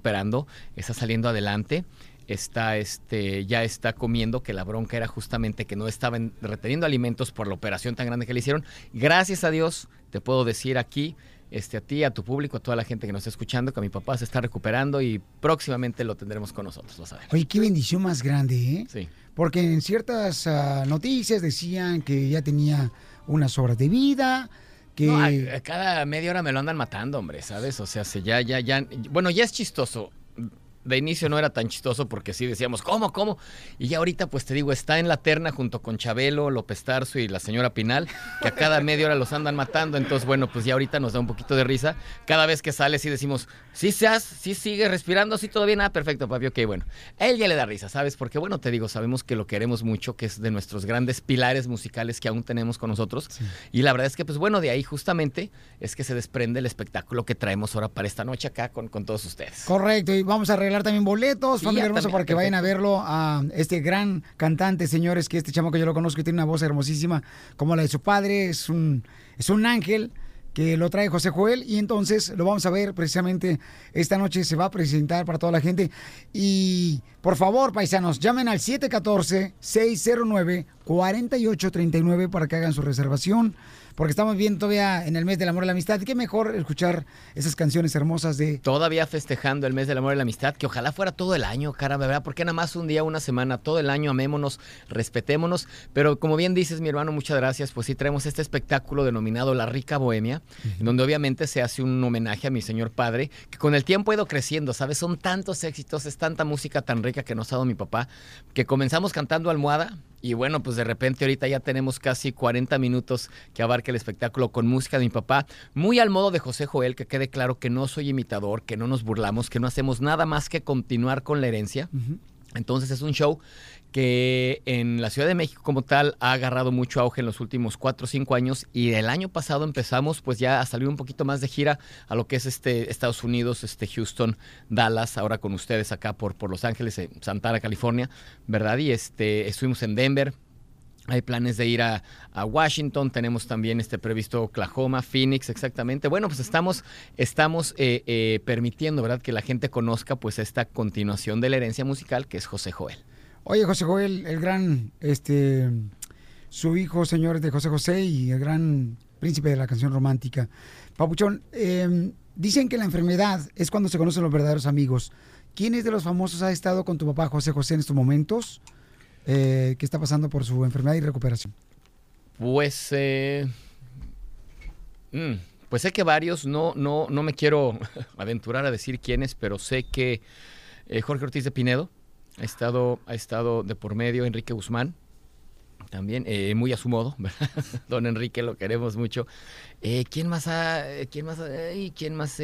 está saliendo adelante está este ya está comiendo que la bronca era justamente que no estaba en- reteniendo alimentos por la operación tan grande que le hicieron. Gracias a Dios te puedo decir aquí este, a ti, a tu público, a toda la gente que nos está escuchando, que mi papá se está recuperando y próximamente lo tendremos con nosotros, lo sabemos. Oye, qué bendición más grande, ¿eh? Sí. Porque en ciertas ah, noticias decían que ya tenía unas horas de vida, que... No, cada media hora me lo andan matando, hombre, ¿sabes? O sea, se ya, ya, ya. Bueno, ya es chistoso. De inicio no era tan chistoso porque sí decíamos, ¿cómo, cómo? Y ya ahorita, pues te digo, está en la terna junto con Chabelo, López Tarso y la señora Pinal, que a cada media hora los andan matando. Entonces, bueno, pues ya ahorita nos da un poquito de risa. Cada vez que sale, sí decimos, sí seas, sí sigue respirando, sí todo bien, ah, perfecto, papi, ok, bueno. A él ya le da risa, ¿sabes? Porque, bueno, te digo, sabemos que lo queremos mucho, que es de nuestros grandes pilares musicales que aún tenemos con nosotros. Y la verdad es que, pues bueno, de ahí justamente es que se desprende el espectáculo que traemos ahora para esta noche acá con, con todos ustedes. Correcto, y vamos a arreglar también boletos, Sí, familia hermosa, también, para que vayan a verlo a este gran cantante, señores, que este chamo que yo lo conozco y tiene una voz hermosísima como la de su padre, es un, es un ángel que lo trae José Joel y entonces lo vamos a ver precisamente esta noche se va a presentar para toda la gente. Y por favor paisanos llamen al 714-609-4839 para que hagan su reservación porque estamos viendo todavía en el mes del amor y la amistad qué mejor escuchar esas canciones hermosas de Todavía festejando el mes del amor y la amistad, que ojalá fuera todo el año, caramba, ¿verdad? Porque nada más un día, una semana, todo el año, amémonos, respetémonos. Pero como bien dices, mi hermano, muchas gracias. Pues sí, traemos este espectáculo denominado La Rica Bohemia, en donde obviamente se hace un homenaje a mi señor padre, que con el tiempo ha ido creciendo, ¿sabes? Son tantos éxitos, es tanta música tan rica que nos ha dado mi papá, que comenzamos cantando almohada. Y bueno, pues de repente ahorita ya tenemos casi 40 minutos que abarca el espectáculo con música de mi papá, muy al modo de José Joel, que quede claro que no soy imitador, que no nos burlamos, que no hacemos nada más que continuar con la herencia. Entonces es un show que en la Ciudad de México como tal ha agarrado mucho auge en los últimos cuatro o cinco años y el año pasado empezamos pues ya a salir un poquito más de gira a lo que es este Estados Unidos, este Houston, Dallas, ahora con ustedes acá por, por Los Ángeles, eh, Santana, California, ¿verdad? Y este estuvimos en Denver, hay planes de ir a, a Washington, tenemos también este previsto Oklahoma, Phoenix, exactamente. Bueno, pues estamos, estamos eh, eh, permitiendo, ¿verdad?, que la gente conozca pues esta continuación de la herencia musical que es José Joel. Oye, José Joel, el gran, este, su hijo, señores de José José y el gran príncipe de la canción romántica. Papuchón, eh, dicen que la enfermedad es cuando se conocen los verdaderos amigos. ¿Quiénes de los famosos ha estado con tu papá José José en estos momentos? Eh, que está pasando por su enfermedad y recuperación. Pues, eh, mm, pues sé que varios, no, no, no me quiero (laughs) aventurar a decir quiénes, pero sé que eh, Jorge Ortiz de Pinedo ha estado, ha estado de por medio, Enrique Guzmán, también, eh, muy a su modo, (laughs) ¿verdad? Don Enrique, lo queremos mucho. Eh, ¿Quién más ha, eh, quién más, quién más,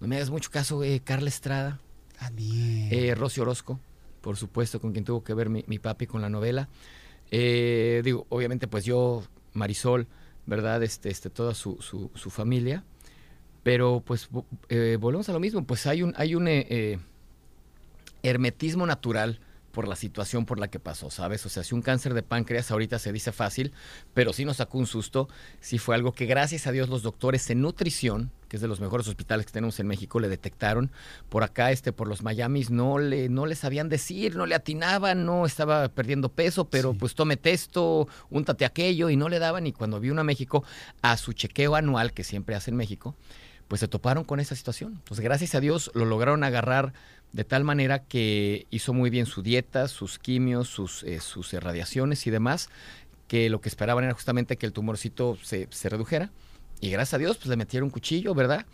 no me hagas mucho caso, Carla Estrada. También. Rosy Orozco, por supuesto, con quien tuvo que ver mi, mi papi con la novela. Digo, obviamente, pues yo, Marisol, ¿verdad? Este, este, toda su, su, su familia. Pero pues vo- volvemos a lo mismo, pues hay un, hay un hermetismo natural por la situación por la que pasó, ¿sabes? O sea, si un cáncer de páncreas ahorita se dice fácil, pero sí nos sacó un susto, sí fue algo que gracias a Dios los doctores en nutrición, que es de los mejores hospitales que tenemos en México, le detectaron. Por acá, este, por los Miamis, no le, no le sabían decir, no le atinaban, no estaba perdiendo peso, pero pues tome testo, úntate aquello, y no le daban. Y cuando vino a México, a su chequeo anual, que siempre hace en México, pues se toparon con esa situación. Entonces, gracias a Dios, lo lograron agarrar de tal manera que hizo muy bien su dieta, sus quimios, sus, eh, sus radiaciones y demás, que lo que esperaban era justamente que el tumorcito se, se redujera. Y gracias a Dios, pues le metieron un cuchillo, ¿verdad?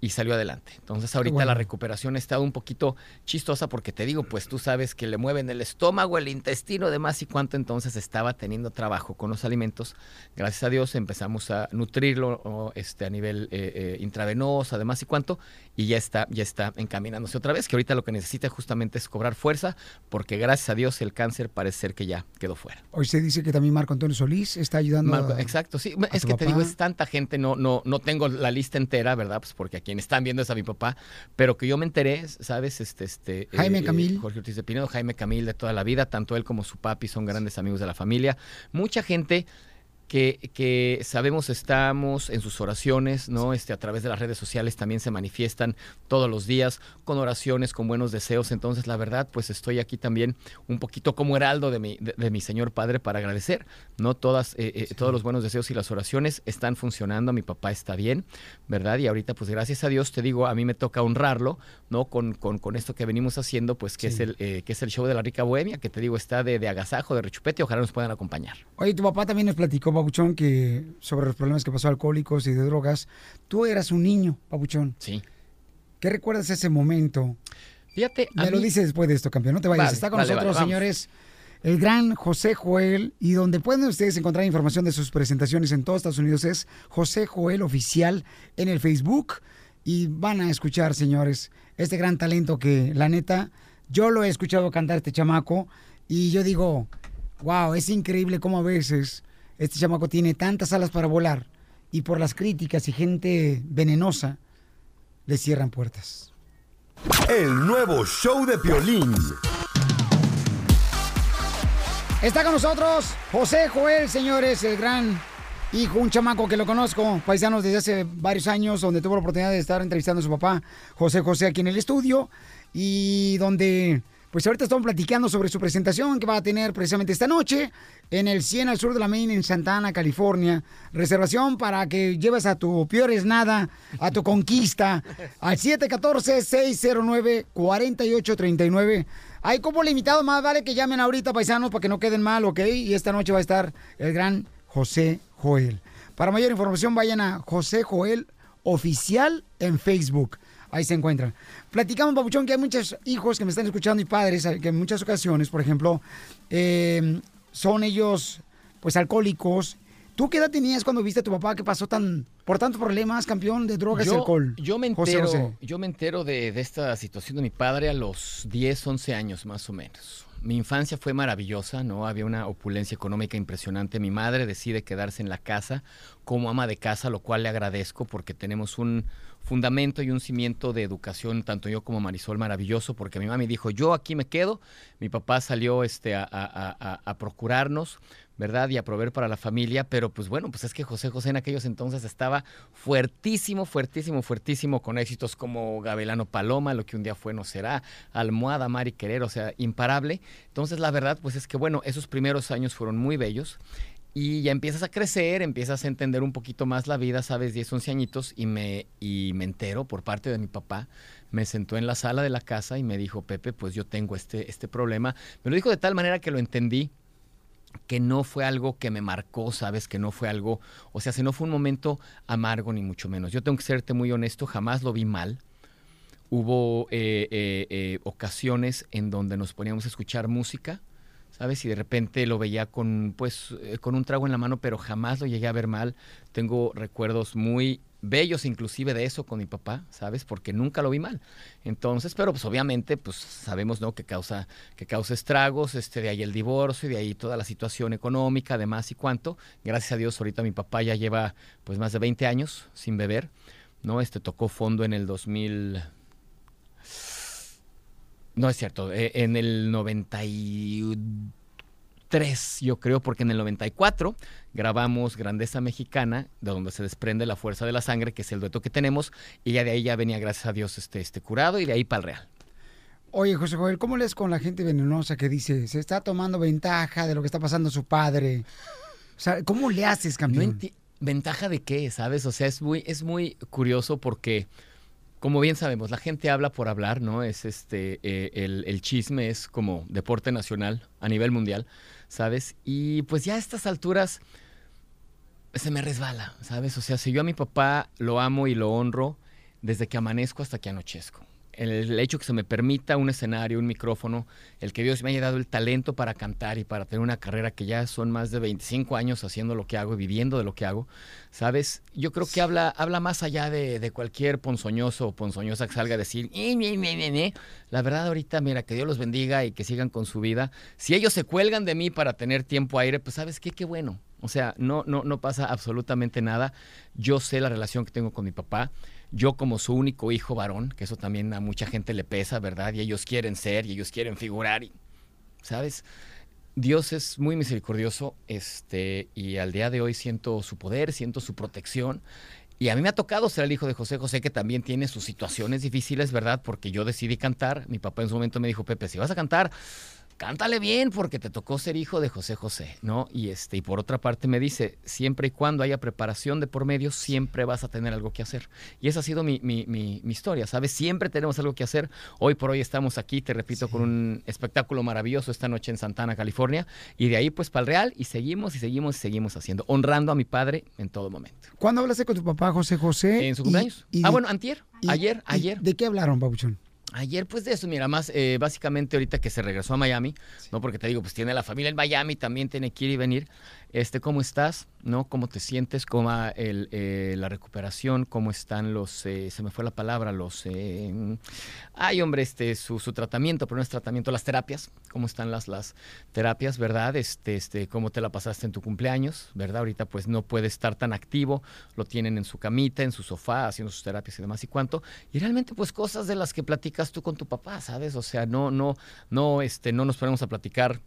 Y salió adelante. Entonces ahorita bueno. la recuperación ha estado un poquito chistosa porque te digo, pues tú sabes que le mueven el estómago, el intestino, demás y cuánto entonces estaba teniendo trabajo con los alimentos. Gracias a Dios empezamos a nutrirlo este, a nivel eh, eh, intravenoso, además y cuánto, y ya está, ya está encaminándose otra vez, que ahorita lo que necesita justamente es cobrar fuerza, porque gracias a Dios el cáncer parece ser que ya quedó fuera. Hoy se dice que también Marco Antonio Solís está ayudando. Marco, a- exacto, sí. a Es que te digo, es tanta gente, no, no, no tengo la lista entera, ¿verdad? Pues porque a quien están viendo es a mi papá, pero que yo me enteré, ¿sabes? Este, este, Jaime Camil. Jorge Ortiz de Pinedo, Jaime Camil de toda la vida, tanto él como su papi son grandes amigos de la familia. Mucha gente que, que sabemos estamos en sus oraciones, ¿no? Este, a través de las redes sociales también se manifiestan todos los días con oraciones, con buenos deseos. Entonces, la verdad, pues estoy aquí también un poquito como heraldo de mi, de, de mi Señor Padre para agradecer, ¿no? Todas, eh, eh, todos los buenos deseos y las oraciones están funcionando, mi papá está bien, ¿verdad? Y ahorita, pues gracias a Dios, te digo, a mí me toca honrarlo, ¿no? Con, con, con esto que venimos haciendo, pues que, es el, eh, que es el show de la rica bohemia, que te digo, está de, de agasajo, de rechupete, ojalá nos puedan acompañar. Oye, tu papá también nos platicó, Papuchón, que sobre los problemas que pasó alcohólicos y de drogas. Tú eras un niño, Papuchón. Sí. ¿Qué recuerdas ese momento? Fíjate, Me lo dices después de esto, campeón. No te vayas. Vale, Está con vale, nosotros, vale, señores, el gran José Joel. Y donde pueden ustedes encontrar información de sus presentaciones en todos Estados Unidos es José Joel Oficial en el Facebook. Y van a escuchar, señores, este gran talento que, la neta, yo lo he escuchado cantar este chamaco. Y yo digo, wow, es increíble cómo a veces este chamaco tiene tantas alas para volar. Y por las críticas y gente venenosa, le cierran puertas. El nuevo show de Piolín. Está con nosotros José Joel, señores, el gran hijo, un chamaco que lo conozco, paisanos desde hace varios años, donde tuvo la oportunidad de estar entrevistando a su papá, José José, aquí en el estudio, y donde, pues ahorita estamos platicando sobre su presentación que va a tener precisamente esta noche en el 100 al sur de la Main, en Santana, California. Reservación para que lleves a tu peor es nada, a tu conquista, al 714-609-4839. Hay como limitado, más vale que llamen ahorita, paisanos, para que no queden mal, ¿ok? Y esta noche va a estar el gran José Joel. Para mayor información, vayan a José Joel Oficial en Facebook. Ahí se encuentran. Platicamos, Papuchón, que hay muchos hijos que me están escuchando y padres eh, que en muchas ocasiones, por ejemplo, eh, son ellos, pues, alcohólicos. ¿Tú qué edad tenías cuando viste a tu papá que pasó tan por tantos problemas, campeón de drogas y yo, alcohol? yo me José entero, José. yo me entero de, de esta situación de mi padre a los 10, 11 años más o menos. Mi infancia fue maravillosa, ¿no? Había una opulencia económica impresionante. Mi madre decide quedarse en la casa como ama de casa, lo cual le agradezco porque tenemos un fundamento y un cimiento de educación, tanto yo como Marisol, maravilloso, porque mi mami dijo, yo aquí me quedo. Mi papá salió este, a- a- a procurarnos, ¿verdad? Y a proveer para la familia, pero pues bueno, pues es que José José en aquellos entonces estaba fuertísimo, fuertísimo, fuertísimo, con éxitos como Gavilano Paloma, lo que un día fue no será, Almohada, Mari Querer, o sea, imparable. Entonces la verdad, pues es que bueno, esos primeros años fueron muy bellos. Y ya empiezas a crecer, empiezas a entender un poquito más la vida, sabes, 10, 11 añitos, y me, y me entero por parte de mi papá, me sentó en la sala de la casa y me dijo, Pepe, pues yo tengo este, este problema. Me lo dijo de tal manera que lo entendí, que no fue algo que me marcó, sabes, que no fue algo, o sea, si no fue un momento amargo ni mucho menos. Yo tengo que serte muy honesto, jamás lo vi mal. Hubo eh, eh, eh, ocasiones en donde nos poníamos a escuchar música, ¿sabes? Y de repente lo veía con, pues, eh, con un trago en la mano, pero jamás lo llegué a ver mal. Tengo recuerdos muy bellos inclusive de eso con mi papá, ¿sabes? Porque nunca lo vi mal. Entonces, pero pues obviamente, pues sabemos, ¿no? Que causa, que causa estragos, este, de ahí el divorcio, y de ahí toda la situación económica, además y cuánto. Gracias a Dios, ahorita mi papá ya lleva, pues, más de 20 años sin beber, ¿no? Este tocó fondo en el 2000... No es cierto, eh, en el 93, yo creo, porque en el 94 grabamos Grandeza Mexicana, de donde se desprende la fuerza de la sangre, que es el dueto que tenemos, y ya de ahí ya venía, gracias a Dios, este, este curado, y de ahí para el Real. Oye, José Joel, ¿cómo lees con la gente venenosa que dice se está tomando ventaja de lo que está pasando su padre? O sea, ¿cómo le haces, campeón? ¿Ventaja de qué, sabes? O sea, es muy, es muy curioso porque, como bien sabemos, la gente habla por hablar, ¿no? Es este, eh, el, el chisme es como deporte nacional a nivel mundial, ¿sabes? Y pues ya a estas alturas se me resbala, ¿sabes? O sea, si yo a mi papá lo amo y lo honro desde que amanezco hasta que anochezco. El, hecho que se me permita un escenario, un micrófono, el que Dios me haya dado el talento para cantar y para tener una carrera que ya son más de 25 años haciendo lo que hago y viviendo de lo que hago, ¿sabes? Yo creo que habla, habla más allá de, de cualquier ponzoñoso o ponzoñosa que salga a decir, "Eh, ñe, ñe, ñe, ñe". la verdad ahorita, mira, que Dios los bendiga y que sigan con su vida. Si ellos se cuelgan de mí para tener tiempo aire, pues sabes qué, qué bueno. O sea, no, no, no pasa absolutamente nada. Yo sé la relación que tengo con mi papá. Yo como su único hijo varón, que eso también a mucha gente le pesa, ¿verdad? Y ellos quieren ser y ellos quieren figurar, ¿sabes? Dios es muy misericordioso, este, y al día de hoy siento su poder, siento su protección. Y a mí me ha tocado ser el hijo de José José, que también tiene sus situaciones difíciles, ¿verdad? Porque yo decidí cantar. Mi papá en su momento me dijo, Pepe, si vas a cantar, cántale bien porque te tocó ser hijo de José José, ¿no? Y este y por otra parte me dice, siempre y cuando haya preparación de por medio, siempre vas a tener algo que hacer. Y esa ha sido mi, mi- mi- mi historia, ¿sabes? Siempre tenemos algo que hacer. Hoy por hoy estamos aquí, te repito, con un espectáculo maravilloso esta noche en Santana, California, y de ahí pues para el Real y seguimos y seguimos y seguimos haciendo, honrando a mi padre en todo momento. ¿Cuándo hablaste con tu papá, José José? En su cumpleaños. y- ah, bueno, antier, y- ayer, ayer. ¿De qué hablaron, Pabuchón? Ayer, pues de eso, mira, más eh, básicamente ahorita que se regresó a Miami, ¿no? Porque te digo, pues tiene la familia en Miami, también tiene que ir y venir. Este, ¿cómo estás? ¿No? ¿Cómo te sientes? ¿Cómo va el, eh, la recuperación? ¿Cómo están los, eh, se me fue la palabra, los, eh, ay, hombre, este, su, su tratamiento, pero no es tratamiento, las terapias. ¿Cómo están las, las terapias, verdad? Este, este, ¿cómo te la pasaste en tu cumpleaños? ¿Verdad? Ahorita pues no puede estar tan activo, lo tienen en su camita, en su sofá, haciendo sus terapias y demás y cuánto. Y realmente pues cosas de las que tú con tu papá, ¿sabes? O sea, no, no, no, este, no nos ponemos a platicar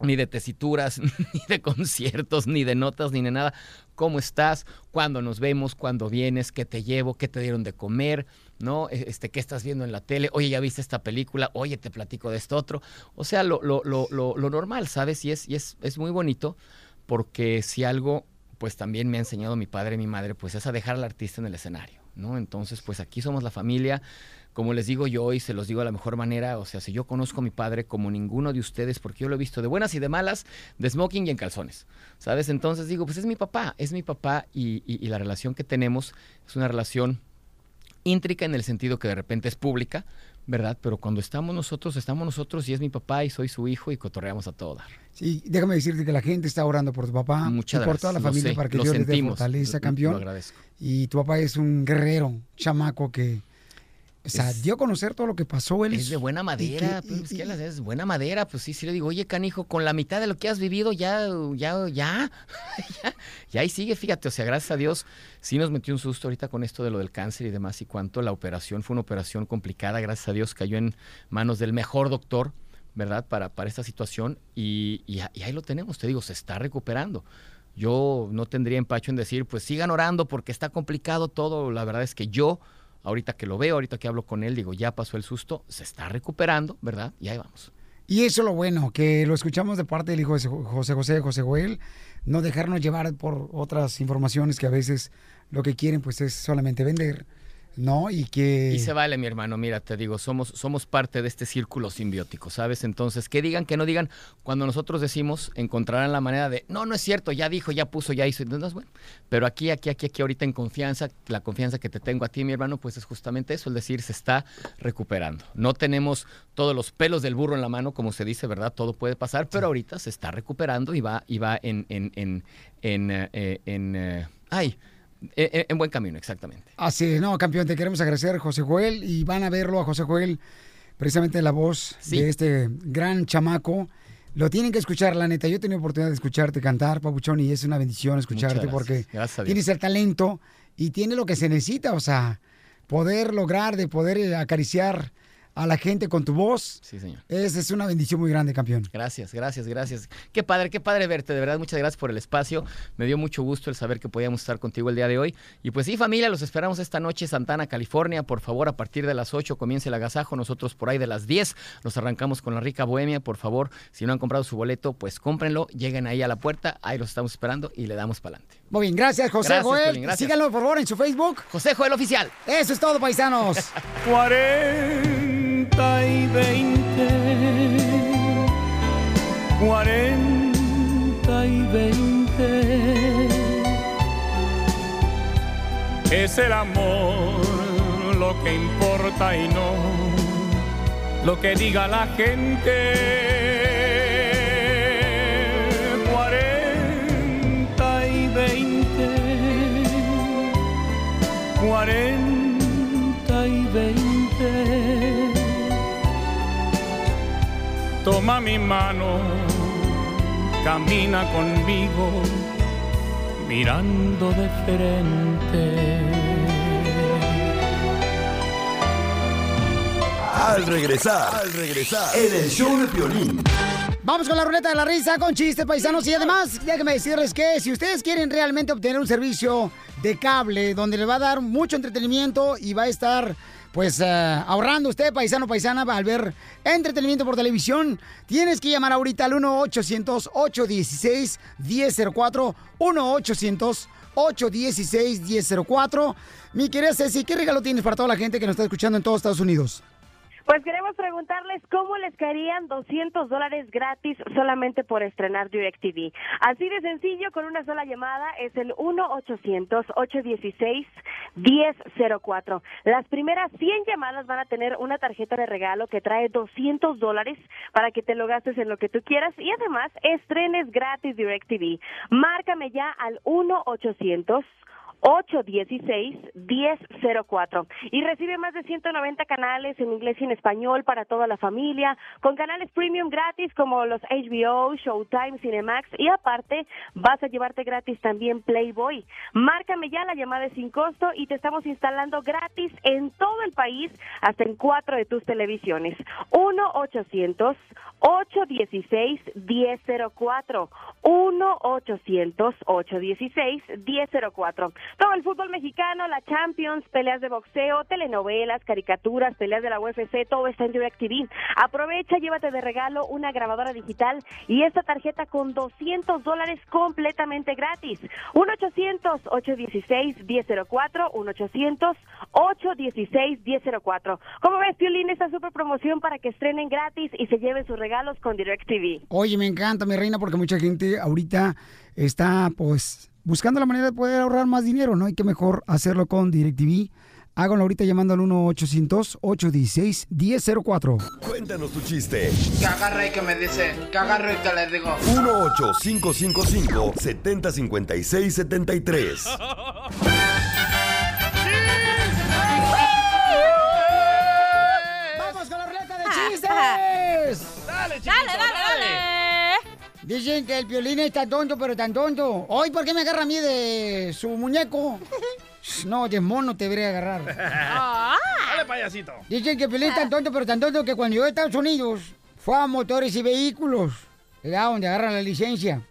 ni de tesituras, (laughs) ni de conciertos, ni de notas, ni de nada. ¿Cómo estás? ¿Cuándo nos vemos? ¿Cuándo vienes? ¿Qué te llevo? ¿Qué te dieron de comer? ¿No? E- Este, ¿Qué estás viendo en la tele? Oye, ¿ya viste esta película? Oye, te platico de esto otro. O sea, lo, lo, lo, lo, lo normal, ¿sabes? Y, es, y es, es muy bonito porque si algo, pues también me ha enseñado mi padre y mi madre, pues es a dejar al artista en el escenario, ¿no? Entonces, pues aquí somos la familia. Como les digo yo y se los digo de la mejor manera, o sea, si yo conozco a mi padre como ninguno de ustedes, porque yo lo he visto de buenas y de malas, de smoking y en calzones, ¿sabes? Entonces digo, pues es mi papá, es mi papá y, y- y la relación que tenemos es una relación íntrica en el sentido que de repente es pública, ¿verdad? Pero cuando estamos nosotros, estamos nosotros y es mi papá y soy su hijo y cotorreamos a todo dar. Sí, déjame decirte que la gente está orando por tu papá Muchas y por toda la familia sé, para que Dios les dé sentimos, fortaleza, campeón. lo agradezco. Y tu papá es un guerrero, un chamaco que, o sea, Es- dio a conocer todo lo que pasó. Él Es de buena madera, y que- pues, ¿qué le haces? Es buena madera, pues sí, sí le digo, oye, canijo, con la mitad de lo que has vivido, ya, ya, ya, (laughs) ya, y ahí sigue, fíjate, o sea, gracias a Dios, sí nos metió un susto ahorita con esto de lo del cáncer y demás, y cuánto la operación fue una operación complicada, gracias a Dios cayó en manos del mejor doctor, ¿verdad? Para, para esta situación, y, y ahí lo tenemos, te digo, se está recuperando. Yo no tendría empacho en decir, pues sigan orando porque está complicado todo. La verdad es que yo, ahorita que lo veo, ahorita que hablo con él, digo, ya pasó el susto, se está recuperando, ¿verdad? Y ahí vamos. Y eso es lo bueno, que lo escuchamos de parte del hijo de José José, José Joel, no dejarnos llevar por otras informaciones que a veces lo que quieren pues es solamente vender, ¿no? Y que... Y se vale, mi hermano, mira, te digo, somos, somos parte de este círculo simbiótico, ¿sabes? Entonces, que digan, que no digan, cuando nosotros decimos, encontrarán la manera de, no, no es cierto, ya dijo, ya puso, ya hizo, entonces, bueno, pero aquí, aquí, aquí, aquí, ahorita en confianza, la confianza que te tengo a ti, mi hermano, pues es justamente eso, es decir, se está recuperando. No tenemos todos los pelos del burro en la mano, como se dice, ¿verdad? Todo puede pasar, pero ahorita se está recuperando y va, y va en, en, en, en, eh, en, eh, ay, en, en buen camino, exactamente. Así es, no, campeón, te queremos agradecer, José Joel, y van a verlo a José Joel, precisamente la voz de este gran chamaco. Lo tienen que escuchar, la neta. Yo he tenido oportunidad de escucharte cantar, Papuchón, y es una bendición escucharte gracias. porque Gracias tienes el talento y tiene lo que se necesita, o sea, poder lograr, de poder eh, acariciar a la gente con tu voz. Sí, señor. Es, es una bendición muy grande, campeón. Gracias, gracias, gracias. Qué padre, qué padre verte, de verdad, muchas gracias por el espacio. Me dio mucho gusto el saber que podíamos estar contigo el día de hoy. Y pues sí, familia, los esperamos esta noche, Santana, California. Por favor, a partir de las 8 comience el agasajo. Nosotros por ahí de las 10 nos arrancamos con la rica bohemia. Por favor, si no han comprado su boleto, pues cómprenlo, lleguen ahí a la puerta, ahí los estamos esperando y le damos para adelante. Muy bien, gracias, José Gracias, Joel. Gracias. Síganlo, por favor, en su Facebook. José Joel Oficial. Eso es todo, paisanos. (laughs) 40 y 20, 40 y 20. Es el amor lo que importa y no lo que diga la gente. 40 y 20, 40 Toma mi mano, camina conmigo, mirando de frente. Al regresar, al regresar, en el show de Piolín. Vamos con la ruleta de la risa, con chistes paisanos y además, déjenme decirles que si ustedes quieren realmente obtener un servicio de cable donde le va a dar mucho entretenimiento y va a estar pues eh, ahorrando usted, paisano, paisana, al ver entretenimiento por televisión, tienes que llamar ahorita al 1-800-816-1004, 1-800-816-1004. Mi querida Ceci, ¿qué regalo tienes para toda la gente que nos está escuchando en todos Estados Unidos? Pues queremos preguntarles cómo les caerían 200 dólares gratis solamente por estrenar DirecTV. Así de sencillo, con una sola llamada, es el 1-800-816-1004. Las primeras 100 llamadas van a tener una tarjeta de regalo que trae 200 dólares para que te lo gastes en lo que tú quieras y además estrenes gratis DirecTV. Márcame ya al 1 800 816-1004 y recibe más de 190 canales en inglés y en español para toda la familia, con canales premium gratis como los HBO, Showtime, Cinemax y aparte vas a llevarte gratis también Playboy. Márcame ya, la llamada es sin costo y te estamos instalando gratis en todo el país hasta en cuatro de tus televisiones. 1 800 816-1004. 1-800-816-1004. Todo el fútbol mexicano, la Champions, peleas de boxeo, telenovelas, caricaturas, peleas de la UFC, todo está en DirecTV. Aprovecha, llévate de regalo una grabadora digital y esta tarjeta con 200 dólares completamente gratis. 1-800-816-1004. 1-800-816-1004. ¿Cómo ves, Piolín, esta super promoción para que estrenen gratis y se lleven sus regalos con DirecTV? Oye, me encanta, mi reina, porque mucha gente ahorita está, pues, buscando la manera de poder ahorrar más dinero, ¿no? Y qué mejor hacerlo con DirecTV. Háganlo ahorita llamando al 1-800-816-1004. Cuéntanos tu chiste. Que agarre y que me dice, que agarre y que le digo. 1-855-7056-73. ¡Vamos con la ruleta de chistes! (laughs) Dale, Dale, dale, dale. Dicen que el violín es tan tonto, pero tan tonto. Hoy, ¿por qué me agarra a mí de su muñeco? No, de mono te debería agarrar. Dale, payasito. Dicen que el violín es tan tonto, pero tan tonto que cuando llegó a Estados Unidos fue a motores y vehículos, ¿verdad? Donde agarran la licencia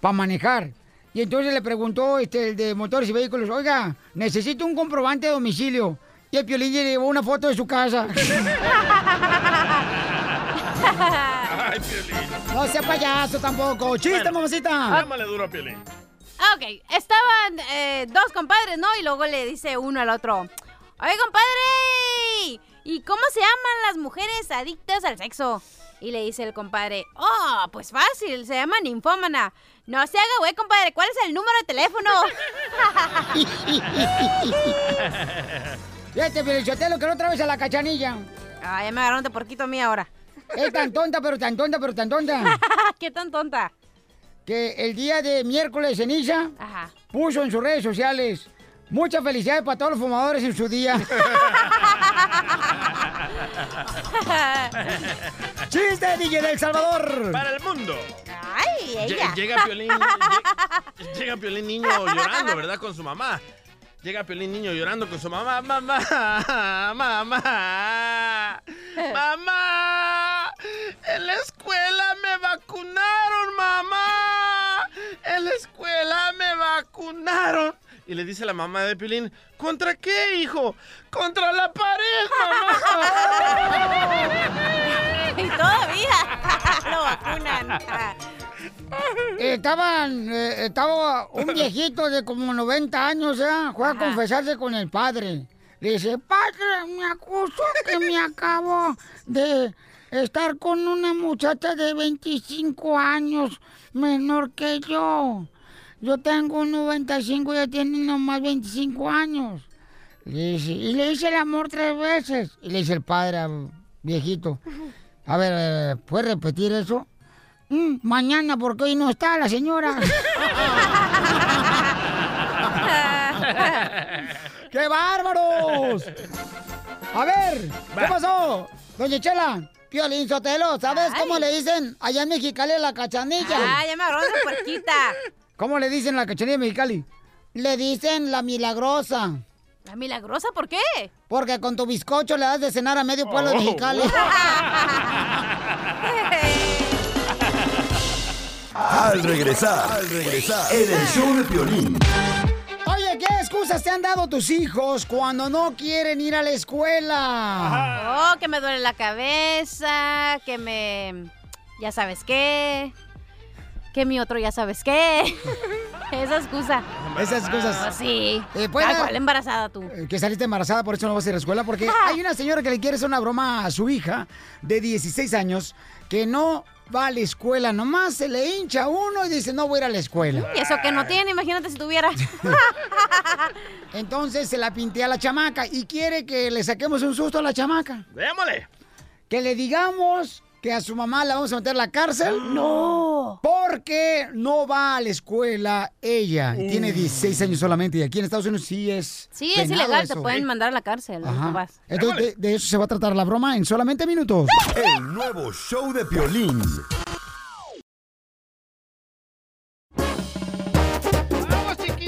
para manejar. Y entonces le preguntó este, el de motores y vehículos, oiga, necesito un comprobante de domicilio. Y el piolín le llevó una foto de su casa. (laughs) Ay, Piolín. No sea payaso tampoco. ¡Chiste, mamacita! Llámale duro a Piolín. Ok, estaban eh, dos compadres, ¿no? Y luego le dice uno al otro, oye, compadre, ¿y cómo se llaman las mujeres adictas al sexo? Y le dice el compadre, oh, pues fácil, se llama ninfómana. No se haga, güey, compadre, ¿cuál es el número de teléfono? (laughs) Fíjate, Felicitelo, que no otra vez a la cachanilla. Ah, ya me agarraron de porquito a mí ahora. Es tan tonta, pero tan tonta, pero tan tonta. (laughs) ¿Qué tan tonta? Que el día de miércoles ceniza Ajá. puso en sus redes sociales muchas felicidades para todos los fumadores en su día. (laughs) ¡Chiste, DJ del Salvador! Para el mundo. Ay, ella. Llega Piolín, lle- llega Piolín niño llorando, ¿verdad? Con su mamá. Llega Piolín niño llorando con su mamá. Mamá, (laughs) mamá, mamá. En la escuela me vacunaron, mamá. En la escuela me vacunaron. Y le dice la mamá de Piolín, ¿contra qué, hijo? Contra la pared, mamá. (laughs) y todavía (laughs) lo vacunan. Estaban, eh, estaba un (laughs) viejito de como 90 años, ¿eh? Fue a confesarse con el padre. Le dice, padre, me acuso que me acabo de estar con una muchacha de 25 años menor que yo. Yo tengo 95 y ella tiene nomás 25 años. Le dice, y le hice el amor tres veces. Y le dice el padre viejito, a ver, ¿puedes repetir eso? "Mm, mañana, porque hoy no está la señora. (laughs) ¡Qué bárbaros! A ver, ¿qué pasó? Doña Chela, Piolín Sotelo, ¿sabes cómo le dicen allá en Mexicali a la cachanilla? Ah, ya me agarró de puerquita. ¿Cómo le dicen la cachanilla de Mexicali? Le dicen la milagrosa. ¿La milagrosa por qué? Porque con tu bizcocho le das de cenar a medio pueblo de Oh. Mexicali. (laughs) Al regresar, al regresar, en el show de Piolín. Oye, ¿qué excusas te han dado tus hijos cuando no quieren ir a la escuela? Oh, que me duele la cabeza, que me... Ya sabes qué. Que mi otro ya sabes qué. (laughs) Esa excusa. Esas excusas. Oh, sí. Eh, ¿puede Tal dar- cual, embarazada tú. Eh, Que saliste embarazada, por eso no vas a ir a la escuela. Porque hay una señora que le quiere hacer una broma a su hija de 16 años que no va a la escuela. Nomás se le hincha uno y dice, no voy a ir a la escuela. Y eso que no tiene, imagínate si tuviera. (laughs) Entonces se la pintea a la chamaca y quiere que le saquemos un susto a la chamaca. Démosle. Que le digamos que a su mamá la vamos a meter a la cárcel. (gasps) No. Porque no va a la escuela ella. Tiene 16 años solamente y aquí en Estados Unidos sí es. Sí, es ilegal, te pueden mandar a la cárcel. Ajá. Entonces, de, de eso se va a tratar la broma en solamente minutos. El nuevo show de Piolín.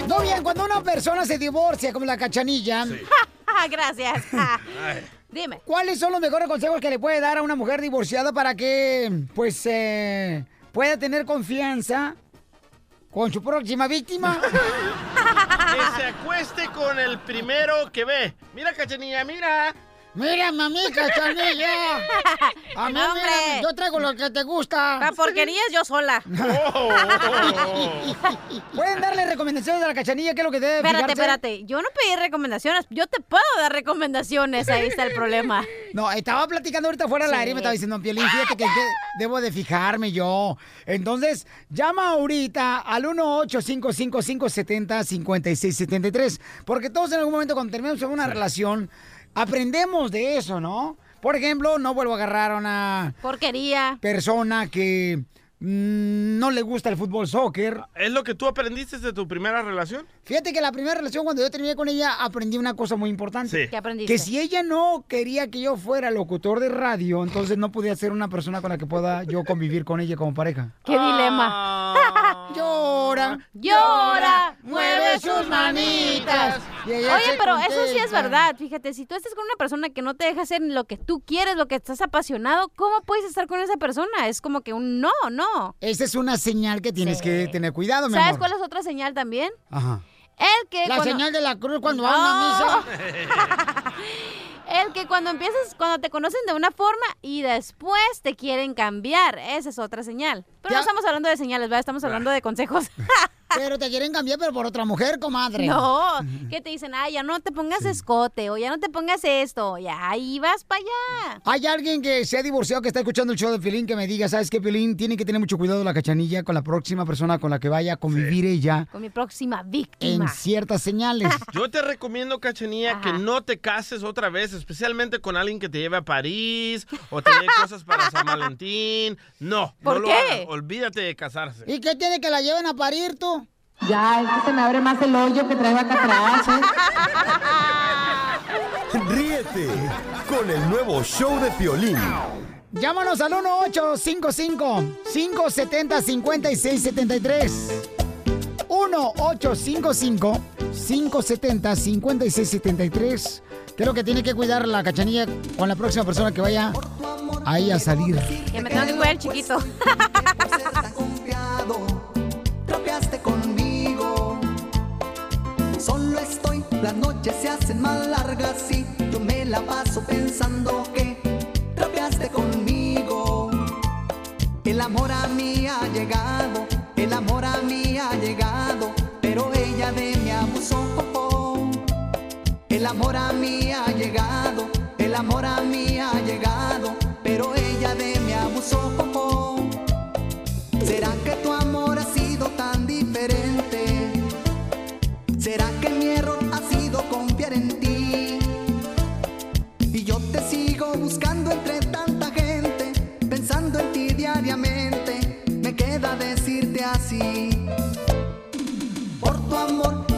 Muy bien, cuando una persona se divorcia, como la cachanilla, (laughs) Gracias. (laughs) Dime. ¿cuáles son los mejores consejos que le puede dar a una mujer divorciada para que, pues, eh, pueda tener confianza con su próxima víctima? (laughs) Que se acueste con el primero que ve. Mira, cachanilla, mira. Mira, mami, cachanilla. (laughs) A mí, No, hombre. mira, yo traigo lo que te gusta. La porquería es yo sola. (laughs) ¿Pueden darle recomendaciones a la cachanilla? ¿Qué es lo que debe Espérate, fijarse? espérate. Yo no pedí recomendaciones. Yo te puedo dar recomendaciones. Ahí está el problema. (laughs) No, estaba platicando ahorita fuera del Sí. aire y me estaba diciendo, Piolín, fíjate que, que debo de fijarme yo. Entonces, llama ahorita al 1-855-570-5673. Porque todos en algún momento cuando terminamos una relación, aprendemos de eso, ¿no? Por ejemplo, no vuelvo a agarrar a una Porquería. persona que no le gusta el fútbol soccer. ¿Es lo que tú aprendiste de tu primera relación? Fíjate que la primera relación cuando yo terminé con ella aprendí una cosa muy importante. Sí. ¿Qué aprendiste? Que si ella no quería que yo fuera locutor de radio, entonces no podía ser una persona con la que pueda yo convivir con ella como pareja. ¡Qué dilema! (laughs) Llora, Llora, mueve sus manitas. Oye, pero eso sí es verdad. Fíjate, si tú estás con una persona que no te deja hacer lo que tú quieres, lo que estás apasionado, ¿cómo puedes estar con esa persona? Es como que un no, no. Esa es una señal que tienes Sí. que tener cuidado, mi ¿Sabes amor. cuál es otra señal también? Ajá. El que La cuando- señal de la cruz cuando No. va a una misa. El que cuando empiezas, cuando te conocen de una forma y después te quieren cambiar. Esa es otra señal. Pero Ya. no estamos hablando de señales, ¿verdad? Estamos hablando de consejos. (laughs) Pero te quieren cambiar, pero por otra mujer, comadre. No, que te dicen, ay, ya no te pongas escote, o ya no te pongas esto, ya ahí vas para allá. Hay alguien que se ha divorciado que está escuchando el show de Pilín que me diga, ¿sabes qué, Pilín? Tiene que tener mucho cuidado la cachanilla con la próxima persona con la que vaya a convivir ella Con mi próxima en víctima. ciertas señales. (laughs) Yo te recomiendo, Cachanilla, que no te cases otra vez, especialmente con alguien que te lleve a París o te lleve cosas para San Valentín. No, ¿Por no lo qué? hagas. Olvídate de casarse. ¿Y qué tiene que la lleven a parir tú? Ya, es que se me abre más el hoyo que traigo acá atrás. ¿eh? Ríete con el nuevo show de Piolín. Llámanos al 1-855-570-5673. 1-855-570-5673. ¿Qué es lo que tiene que cuidar la cachanilla con la próxima persona que vaya ahí a salir? Que me tengo que cuidar el chiquito. (laughs) Solo estoy, las noches se hacen más largas y yo me la paso pensando que tropeaste conmigo. El amor a mí ha llegado, el amor a mí ha llegado, pero ella de mí abusó. El amor a mí ha llegado, el amor a mí ha llegado, pero ella de mí abusó.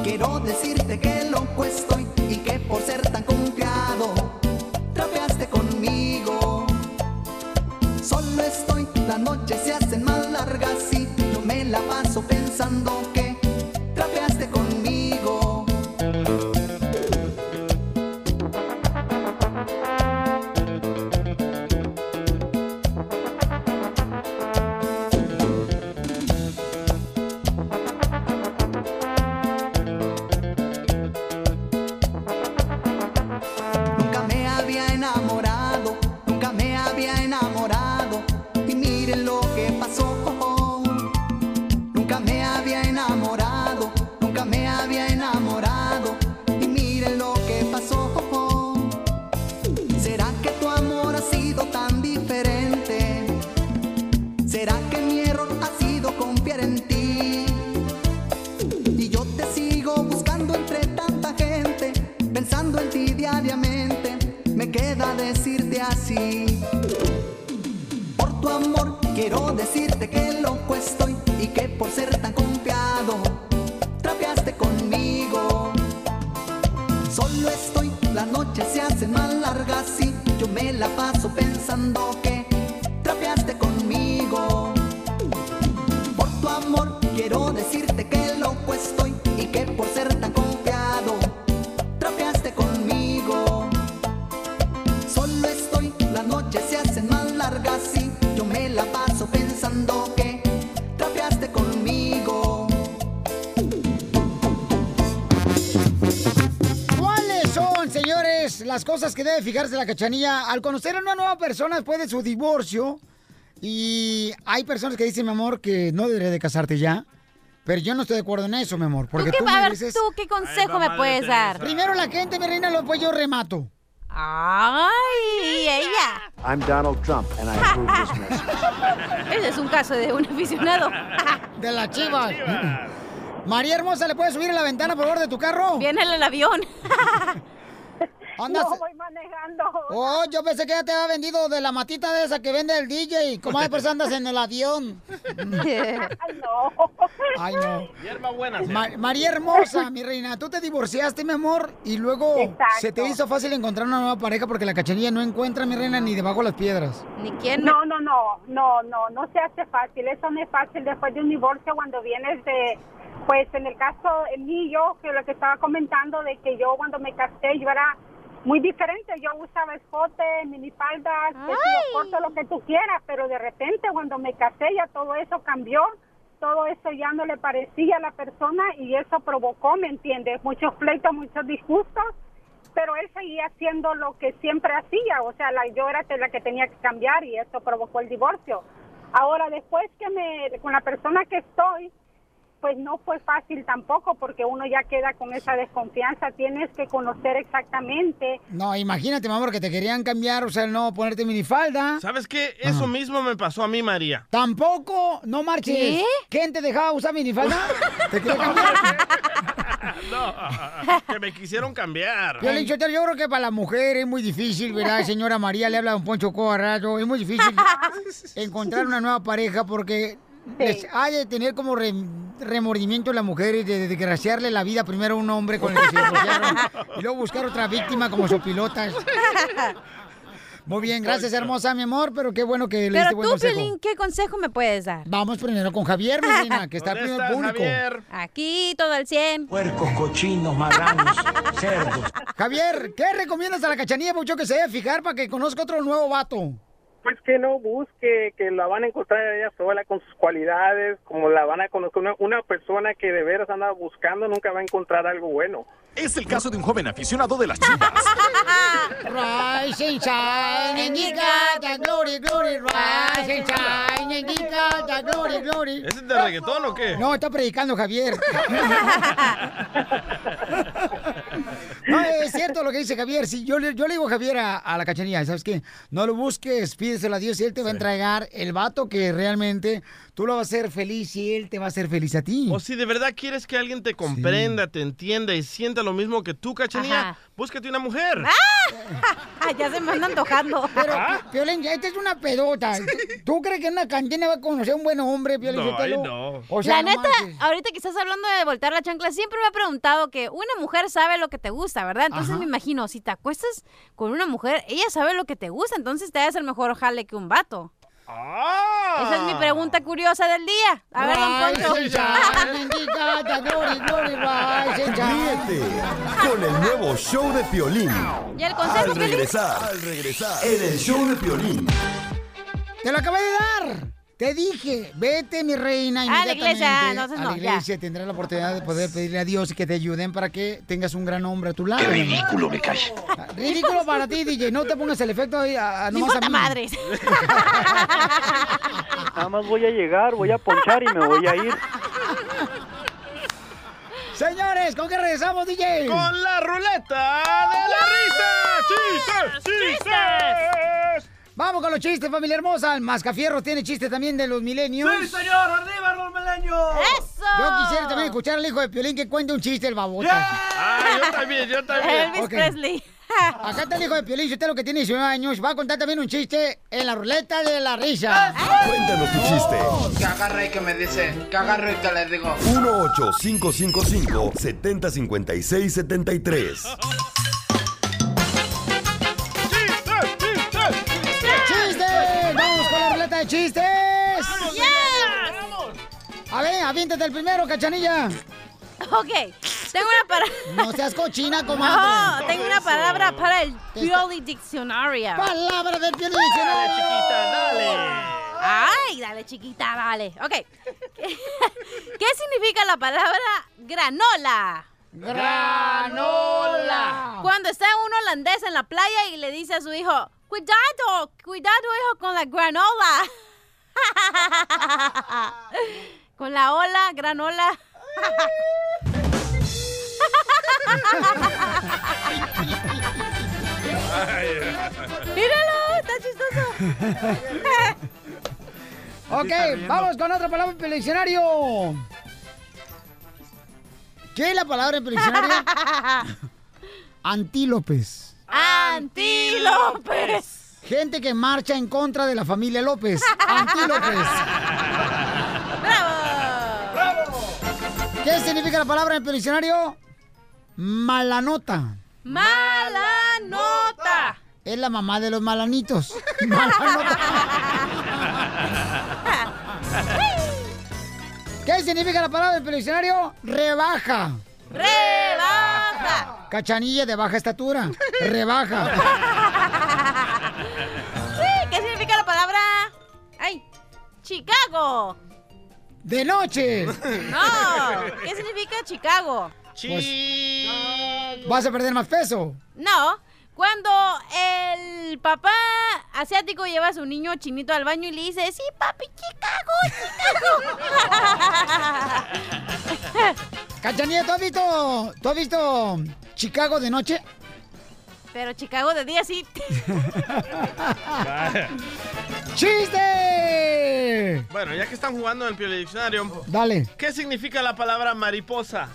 Quiero decirte que loco estoy y que por ser tan confiado, trapeaste conmigo. Solo estoy, las noches se hacen más largas y yo me la paso pensando la paso pensando cosas que debe fijarse la cachanilla al conocer a una nueva persona después de su divorcio? Y hay personas que dicen, mi amor, que no debería de casarte ya. Pero yo no estoy de acuerdo en eso, mi amor. Porque ¿Tú qué, tú a ver, mereces- ¿tú qué consejo me puedes dar? Primero la gente, mi reina, luego yo remato. Ay, ella. I'm Donald Trump, and I approve this (laughs) message. Ese es un caso de un aficionado. (laughs) De las chivas. María Hermosa, ¿le puedes subir a la ventana, por favor, de tu carro? Viene en el avión. (laughs) Andas... No, voy manejando. Oh, yo pensé que ya te había vendido de la matita de esa que vende el DJ. ¿Cómo después andas en el avión? no. Ay, no. (laughs) Hierba buena. sí. Ma- María Hermosa, mi reina, tú te divorciaste, mi amor, y luego Exacto. se te hizo fácil encontrar una nueva pareja porque la cachanilla no encuentra, mi reina, ni debajo de las piedras. Ni quién. No, no, no, no, no, no se hace fácil. Eso no es fácil después de un divorcio cuando vienes de, pues en el caso mío, que lo que estaba comentando de que yo cuando me casé yo era muy diferente. Yo usaba escote, minifaldas, vestido corto, lo que tú quieras, pero de repente cuando me casé ya todo eso cambió. Todo eso ya no le parecía a la persona y eso provocó, ¿me entiendes? Muchos pleitos, muchos disgustos pero él seguía haciendo lo que siempre hacía, o sea, la, yo era la que tenía que cambiar y eso provocó el divorcio. Ahora, después que me, con la persona que estoy, pues no fue fácil tampoco porque uno ya queda con esa desconfianza, tienes que conocer exactamente. No, imagínate, mi amor, que te querían cambiar, o sea, no ponerte minifalda. ¿Sabes qué? Eso mismo me pasó a mí, María. Tampoco, no marches. ¿Qué? ¿Quién te dejaba usar minifalda? (laughs) ¿Te quería cambiar? no, que me quisieron cambiar. Sotelo, yo creo que para la mujer es muy difícil, ¿verdad? (laughs) Señora María le habla a un Poncho Cobarrazo. Es muy difícil (laughs) encontrar una nueva pareja porque les ha de tener como re- remordimiento la mujer y de, de desgraciarle la vida primero a un hombre con el que se divorciaron y luego buscar otra víctima como sopilotas. Muy bien, gracias hermosa, mi amor, pero qué bueno que le diste Pero buen tú, consejo. Piolín, ¿qué consejo me puedes dar? Vamos primero con Javier, mi reina, que está ¿Dónde primero estás, público. Javier? Aquí, todo al 100. Puercos, cochinos, marranos, (laughs) cerdos. Javier, ¿qué recomiendas a la cachanilla, mucho que se debe fijar para que conozca otro nuevo vato? Pues que no busque, que la van a encontrar ella sola con sus cualidades, como la van a conocer. Una, una persona que de veras anda buscando nunca va a encontrar algo bueno. Es el caso de un joven aficionado de las chivas. (laughs) Rise and shine got the glory, glory, rise and shine the glory, glory. ¿Ese es de reggaetón o qué? No, está predicando Javier. (laughs) No, es cierto lo que dice Javier. Sí, yo, le, yo le digo a Javier a, a la cachanilla, ¿sabes qué? No lo busques, pídeselo a Dios y Él te va a entregar el vato que realmente tú lo vas a hacer feliz y Él te va a hacer feliz a ti. O si de verdad quieres que alguien te comprenda, te entienda y sienta lo mismo que tú, cachanilla, Ajá. búscate una mujer. Ah, (laughs) ya se me anda antojando. Pero, Pi- Piolín, esta es una pedota. ¿Tú, tú crees que en una cantina va a conocer a un buen hombre, Piolín? No, ay, no. O sea, la no neta, ahorita que estás hablando de voltear la chancla, siempre me he preguntado que una mujer sabe lo que te gusta, ¿verdad? Entonces Ajá. me imagino, si te acuestas con una mujer, ella sabe lo que te gusta, entonces te haces el mejor jale que un vato. Esa es mi pregunta curiosa del día. A ver, don Poncho. (laughs) Ríete con el nuevo show de Piolín. ¿Y el consejo, Al Piolín? regresar, al regresar, en el show de Piolín. Te lo acabé de dar. Te dije, vete, mi reina, A la inmediatamente. iglesia, a no, la ya. iglesia tendrás la oportunidad de poder pedirle a Dios que te ayuden para que tengas un gran hombre a tu lado. Qué ridículo me cae. Ridículo para ti, DJ. No te pongas el efecto ahí a, a No nomás a importa mí. madres. (laughs) Nada más voy a llegar, voy a ponchar y me voy a ir. Señores, ¿con qué regresamos, DJ? Con la ruleta de la risa. ¡Chistes! ¡Chistes! Vamos con los chistes, familia hermosa. El Mascafierro tiene chiste también de los milenios. ¡Sí, señor! ¡Arriba los milenios! ¡Eso! Yo quisiera también escuchar al hijo de Piolín que cuente un chiste el babota. ¡Ah, yo también, yo también! Elvis. Presley. (laughs) Acá está el hijo de Piolín, usted lo que tiene 19 años, va a contar también un chiste en la ruleta de la risa. Cuéntanos tu chiste. Oh, que agarre y que me dicen, que agarre y que les digo. 18555 705673 con la ruleta de chistes! A ver, aviéntate el primero, cachanilla. Ok, tengo una palabra. No seas cochina, (laughs) comadre. No, tengo una palabra para el Pioli Diccionario. Palabra del Pioli Diccionario. chiquita, dale. Ay, dale, chiquita, dale. Ok. ¿Qué, (laughs) qué significa la palabra granola? Granola. Cuando está un holandés en la playa y le dice a su hijo, cuidado, cuidado, hijo, con la granola. (laughs) con la ola, granola. (laughs) Míralo, está chistoso. (laughs) Ok, vamos con otra palabra en el diccionario. ¿Qué es la palabra en el diccionario? Antílopes. Antílopes. Gente que marcha en contra de la familia López. (laughs) Antílopes. ¿Qué significa la palabra en el diccionario? Malanota. Mala nota. Es la mamá de los malanitos. (laughs) Malanota. (laughs) ¿Qué significa la palabra en el diccionario? Rebaja. Rebaja. Cachanilla de baja estatura. Rebaja. Sí, ¿qué significa la palabra? Ay, Chicago. De noche. No, ¿qué significa Chicago? Pues, vas a perder más peso. No, cuando el papá asiático lleva a su niño chinito al baño y le dice, sí, papi, Chicago, Chicago. (laughs) Cachanilla, ¿tú has visto, tú has visto Chicago de noche? Pero Chicago de día sí. ¡Chiste! Bueno, ya que están jugando en el Pioli Diccionario, Dale. ¿qué significa la palabra mariposa?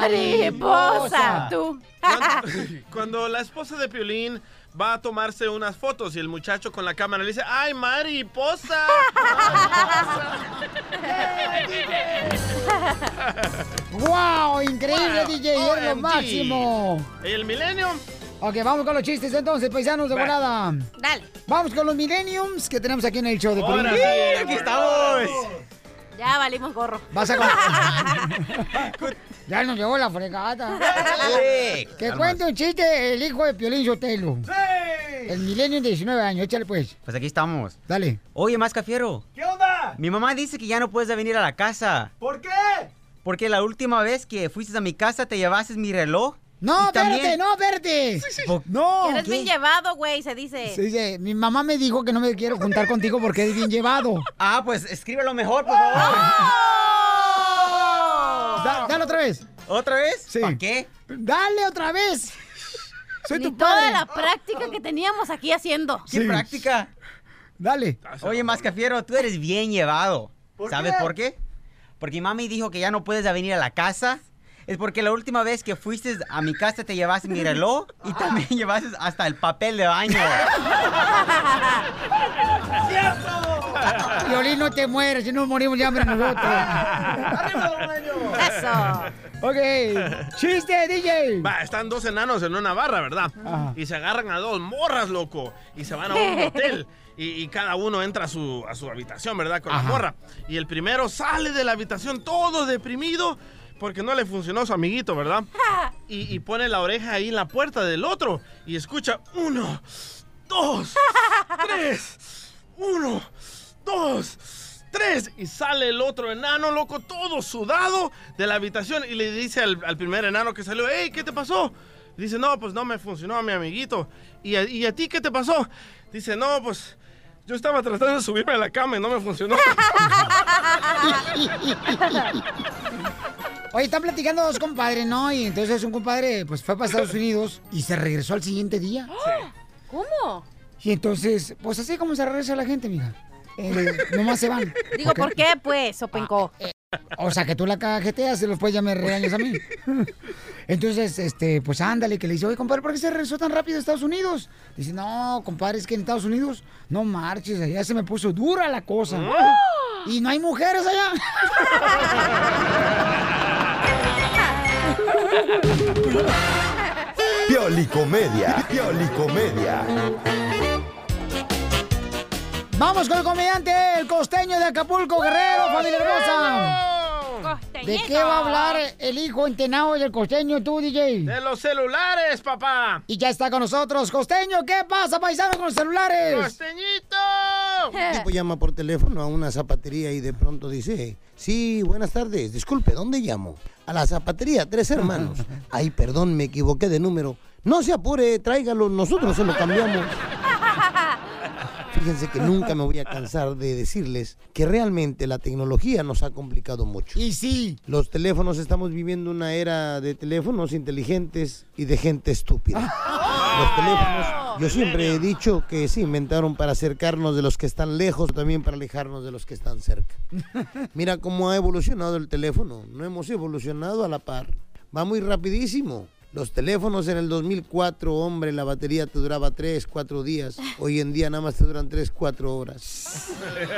Mariposa, tú. Cuando, (laughs) cuando la esposa de Piolín va a tomarse unas fotos y el muchacho con la cámara le dice, ¡ay, mariposa! (laughs) ¡Wow! ¡Increíble, Wow, DJ! ¡Eres lo OMG. máximo! ¿Y el Millennium? Ok, vamos con los chistes entonces, paisanos de volada. Dale. Vamos con los millenniums que tenemos aquí en el show de Piolín. sí, aquí estamos. Ya valimos gorro. Vas a (laughs) Ya nos llevó la fregada. Sí. Que cuente un chiste el hijo de Piolín Sotelo. El millennium de 19 años, échale pues. Pues aquí estamos. Dale. Oye, Mascafiero. ¿Qué onda? Mi mamá dice que ya no puedes venir a la casa. ¿Por qué? Porque la última vez que fuiste a mi casa te llevaste mi reloj. No, espérate, también- no, espérate. No. Eres bien llevado, güey, se dice. Sí, sí, mi mamá me dijo que no me quiero juntar contigo porque eres bien llevado. Ah, pues escríbelo mejor, por favor. Da- dale otra vez. ¿Otra vez? Sí. ¿Para qué? Dale otra vez. Soy Ni tu toda padre. la práctica que teníamos aquí haciendo. ¿Qué práctica? Dale. Oye, Mascafiero, tú eres bien llevado. ¿Por ¿Sabes qué? por qué? Porque mami dijo que ya no puedes venir a la casa. Es porque la última vez que fuiste a mi casa te llevaste mi reloj y también (laughs) llevaste hasta el papel de baño. Violín, no te mueres, si no morimos de hambre nosotros. Eso. ok. Chiste, DJ. Va, están dos enanos en una barra, ¿verdad? Ajá. Y se agarran a dos morras, loco. Y se van a un (laughs) hotel. Y, y cada uno entra a su, a su habitación, ¿verdad? Con Ajá. la morra. Y el primero sale de la habitación todo deprimido porque no le funcionó su amiguito, ¿verdad? (laughs) Y, y pone la oreja ahí en la puerta del otro y escucha uno, dos, (laughs) tres, uno, dos, tres. Y sale el otro enano, loco, todo sudado de la habitación y le dice al, al primer enano que salió, hey, ¿qué te pasó? Dice, no, pues no me funcionó a mi amiguito. ¿Y a, y a ti qué te pasó? Dice, no, pues Yo estaba tratando de subirme a la cama y no me funcionó. (laughs) Oye, están platicando dos compadres, ¿no? Y entonces un compadre pues fue para Estados Unidos y se regresó al siguiente día. ¿Cómo? Y entonces, pues así como se regresa la gente, mija. Eh, nomás se van. Digo. ¿por qué, pues, Sopenco? O sea, que tú la cajeteas y después ya me regañas a mí. Entonces, este, pues ándale, que le dice, oye, compadre, ¿por qué se regresó tan rápido a Estados Unidos? Dice, no, compadre, es que en Estados Unidos, no marches, allá se me puso dura la cosa. Y no hay mujeres allá. (laughs) Piolicomedia. Piolicomedia. Vamos con el comediante, el costeño de Acapulco, Guerrero, familia hermosa. ¿De qué va a hablar el hijo entenado del costeño, tú, DJ? De los celulares, papá. Y ya está con nosotros, costeño. ¿Qué pasa, paisano, con los celulares? ¡Costeñito! (laughs) Un tipo llama por teléfono a una zapatería y de pronto dice, sí, buenas tardes, disculpe, ¿dónde llamo? A la zapatería, tres hermanos. (laughs) Ay, perdón, me equivoqué de número. No se apure, tráigalo, nosotros se lo cambiamos. Fíjense que nunca me voy a cansar de decirles que realmente la tecnología nos ha complicado mucho. Y sí. Los teléfonos, estamos viviendo una era de teléfonos inteligentes y de gente estúpida. Los teléfonos, yo siempre he dicho que se inventaron para acercarnos de los que están lejos, también para alejarnos de los que están cerca. Mira cómo ha evolucionado el teléfono. No hemos evolucionado a la par. Va muy rapidísimo. Los teléfonos en el 2004, hombre, la batería te duraba 3, 4 días. Hoy en día nada más te duran 3, 4 horas.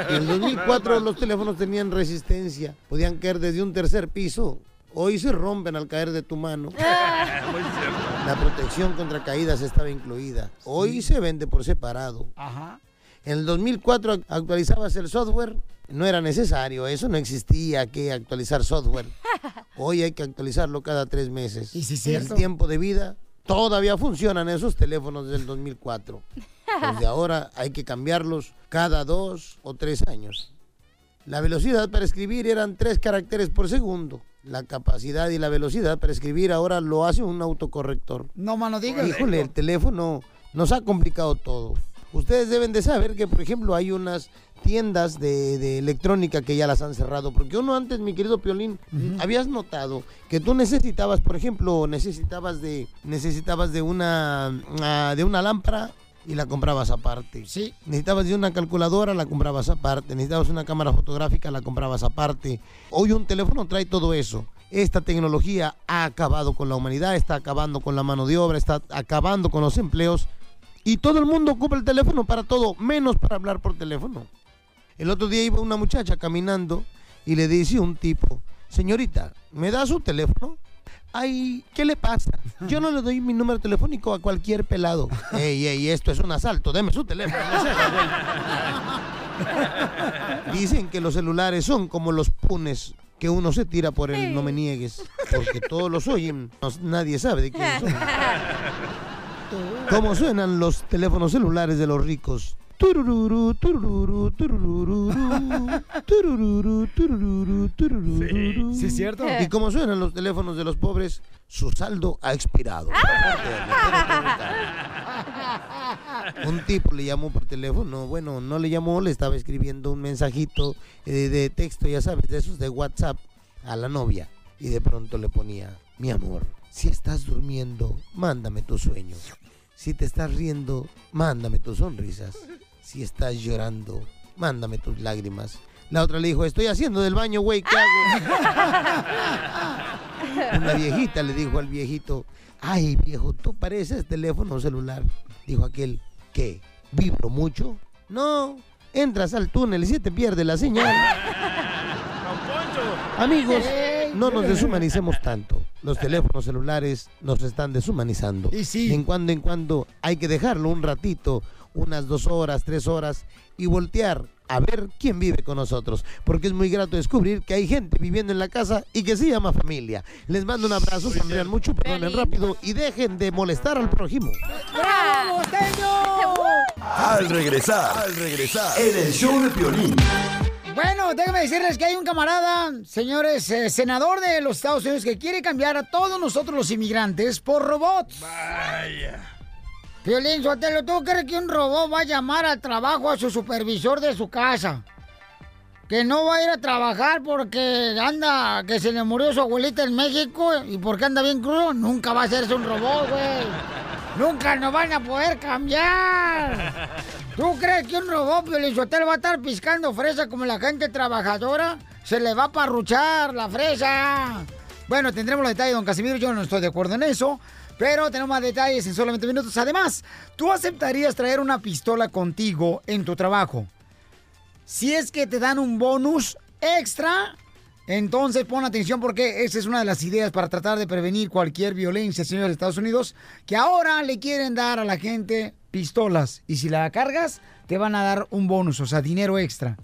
En el 2004 los teléfonos tenían resistencia. Podían caer desde un tercer piso. Hoy se rompen al caer de tu mano. (laughs) La protección contra caídas estaba incluida. Hoy se vende por separado. Ajá. En el 2004 ac- actualizabas el software. No era necesario, eso no existía que actualizar software. (laughs) Hoy hay que actualizarlo cada tres meses. Y sí, el cierto. tiempo de vida todavía funcionan esos teléfonos del 2004. Desde ahora hay que cambiarlos cada dos o tres años. La velocidad para escribir eran tres caracteres por segundo. La capacidad y la velocidad para escribir ahora lo hace un autocorrector. No, mano, digas. Híjole, el teléfono nos ha complicado todo. Ustedes deben de saber que, por ejemplo, hay unas tiendas de, de electrónica que ya las han cerrado. Porque uno antes, mi querido Piolín, habías notado que tú necesitabas, por ejemplo, necesitabas de, necesitabas de una, ah, de una lámpara y la comprabas aparte. Sí. Necesitabas de una calculadora, la comprabas aparte. Necesitabas una cámara fotográfica, la comprabas aparte. Hoy un teléfono trae todo eso. Esta tecnología ha acabado con la humanidad, está acabando con la mano de obra, está acabando con los empleos. Y todo el mundo ocupa el teléfono para todo, menos para hablar por teléfono. El otro día iba una muchacha caminando y le dice un tipo, señorita, ¿me da su teléfono? Ay, ¿qué le pasa? Yo no le doy mi número telefónico a cualquier pelado. (laughs) Ey, ey, esto es un asalto, deme su teléfono. (laughs) Dicen que los celulares son como los punes que uno se tira por el no me niegues, porque todos los oyen, no- nadie sabe de quién son. (laughs) ¿Cómo suenan los teléfonos celulares de los ricos? Turururu, turururu, turururu, turururu, turururu, turururu. Sí, es cierto. ¿Y cómo suenan los teléfonos de los pobres? Su saldo ha expirado. (laughs) Un tipo le llamó por teléfono, bueno, no le llamó, le estaba escribiendo un mensajito eh, de texto, ya sabes, de esos de WhatsApp a la novia. Y de pronto le ponía, mi amor, si estás durmiendo, mándame tu sueño. Si te estás riendo, mándame tus sonrisas. Si estás llorando, mándame tus lágrimas. La otra le dijo, estoy haciendo del baño, güey, ¿qué hago? (laughs) Una viejita le dijo al viejito, ay viejo, tú pareces teléfono celular. Dijo aquel, ¿qué? ¿Vibro mucho? No, entras al túnel y se te pierde la señal. Amigos, no nos deshumanicemos tanto. Los teléfonos celulares nos están deshumanizando. Y sí. En cuando en cuando hay que dejarlo un ratito, unas dos horas, tres horas, y voltear a ver quién vive con nosotros. Porque es muy grato descubrir que hay gente viviendo en la casa y que se llama familia. Les mando un abrazo, sonrían mucho, perdonen rápido y dejen de molestar al prójimo. ¡Bravo! Al regresar, al regresar, en el show de Piolín. Bueno, déjenme decirles que hay un camarada, señores, eh, senador de los Estados Unidos, que quiere cambiar a todos nosotros los inmigrantes por robots. Vaya. Piolín Sotelo, ¿tú crees que un robot va a llamar al trabajo a su supervisor de su casa? Que no va a ir a trabajar porque anda, que se le murió su abuelita en México y porque anda bien crudo. Nunca va a hacerse un robot, güey. Nunca nos van a poder cambiar. ¿Tú crees que un robot, Piolín Sotelo, va a estar piscando fresa como la gente trabajadora? Se le va a parruchar la fresa. Bueno, tendremos los detalles, don Casimiro. Yo no estoy de acuerdo en eso. Pero tenemos más detalles en solamente minutos. Además, ¿tú aceptarías traer una pistola contigo en tu trabajo? Si es que te dan un bonus extra, entonces pon atención porque esa es una de las ideas para tratar de prevenir cualquier violencia, señores de Estados Unidos, que ahora le quieren dar a la gente pistolas. Y si la cargas, te van a dar un bonus, o sea, dinero extra.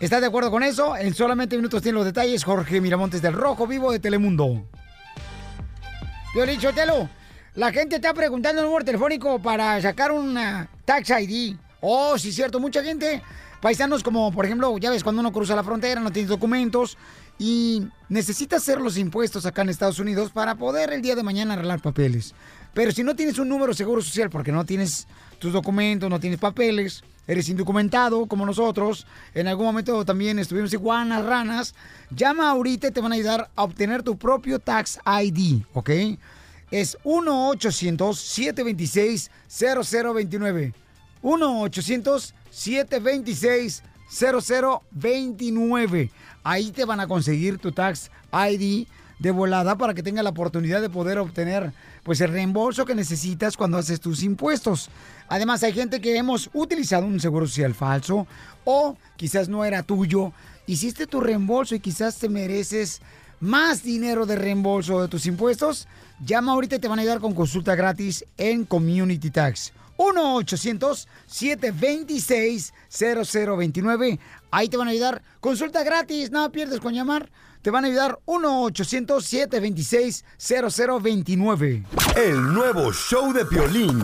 ¿Estás de acuerdo con eso? En solamente minutos tiene los detalles Jorge Miramontes del Rojo Vivo de Telemundo. Piolín Sotelo, la gente está preguntando el número telefónico para sacar una Tax ID. Oh, sí, cierto. Mucha gente, paisanos como, por ejemplo, ya ves, cuando uno cruza la frontera, no tiene documentos y necesita hacer los impuestos acá en Estados Unidos para poder el día de mañana arreglar papeles. Pero si no tienes un número seguro social porque no tienes tus documentos, no tienes papeles, eres indocumentado como nosotros, en algún momento también estuvimos iguanas, ranas, llama ahorita y te van a ayudar a obtener tu propio Tax ID, ¿ok? Es 1-800-726-0029. 1-800-726-0029. Ahí te van a conseguir tu Tax ID de volada para que tenga la oportunidad de poder obtener pues el reembolso que necesitas cuando haces tus impuestos. Además hay gente que hemos utilizado un seguro social falso o quizás no era tuyo, hiciste tu reembolso y quizás te mereces más dinero de reembolso de tus impuestos. Llama ahorita y te van a ayudar con consulta gratis en Community Tax. 1-800-726-0029. Ahí te van a ayudar. Consulta gratis, no pierdes con llamar. Te van a ayudar 1-800-726-0029. El nuevo show de Piolín.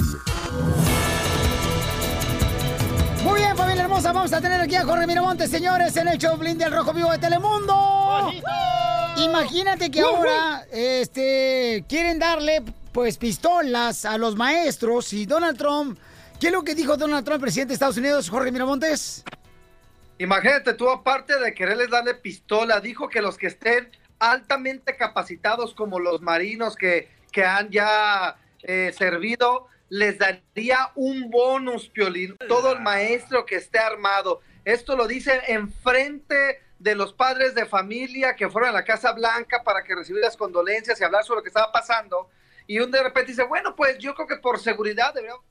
Muy bien, familia hermosa, vamos a tener aquí a Jorge Miramontes, señores, en el show Blin del Rojo Vivo de Telemundo. Imagínate que ahora este, quieren darle pues pistolas a los maestros y Donald Trump. ¿Qué es lo que dijo Donald Trump, presidente de Estados Unidos, Jorge Miramontes? Imagínate tú, aparte de quererles darle pistola, dijo que los que estén altamente capacitados como los marinos que, que han ya eh, servido, les daría un bonus, Piolín. Todo el maestro que esté armado. Esto lo dice enfrente de los padres de familia que fueron a la Casa Blanca para que recibir las condolencias y hablar sobre lo que estaba pasando. Y un de repente dice, bueno, pues yo creo que por seguridad deberíamos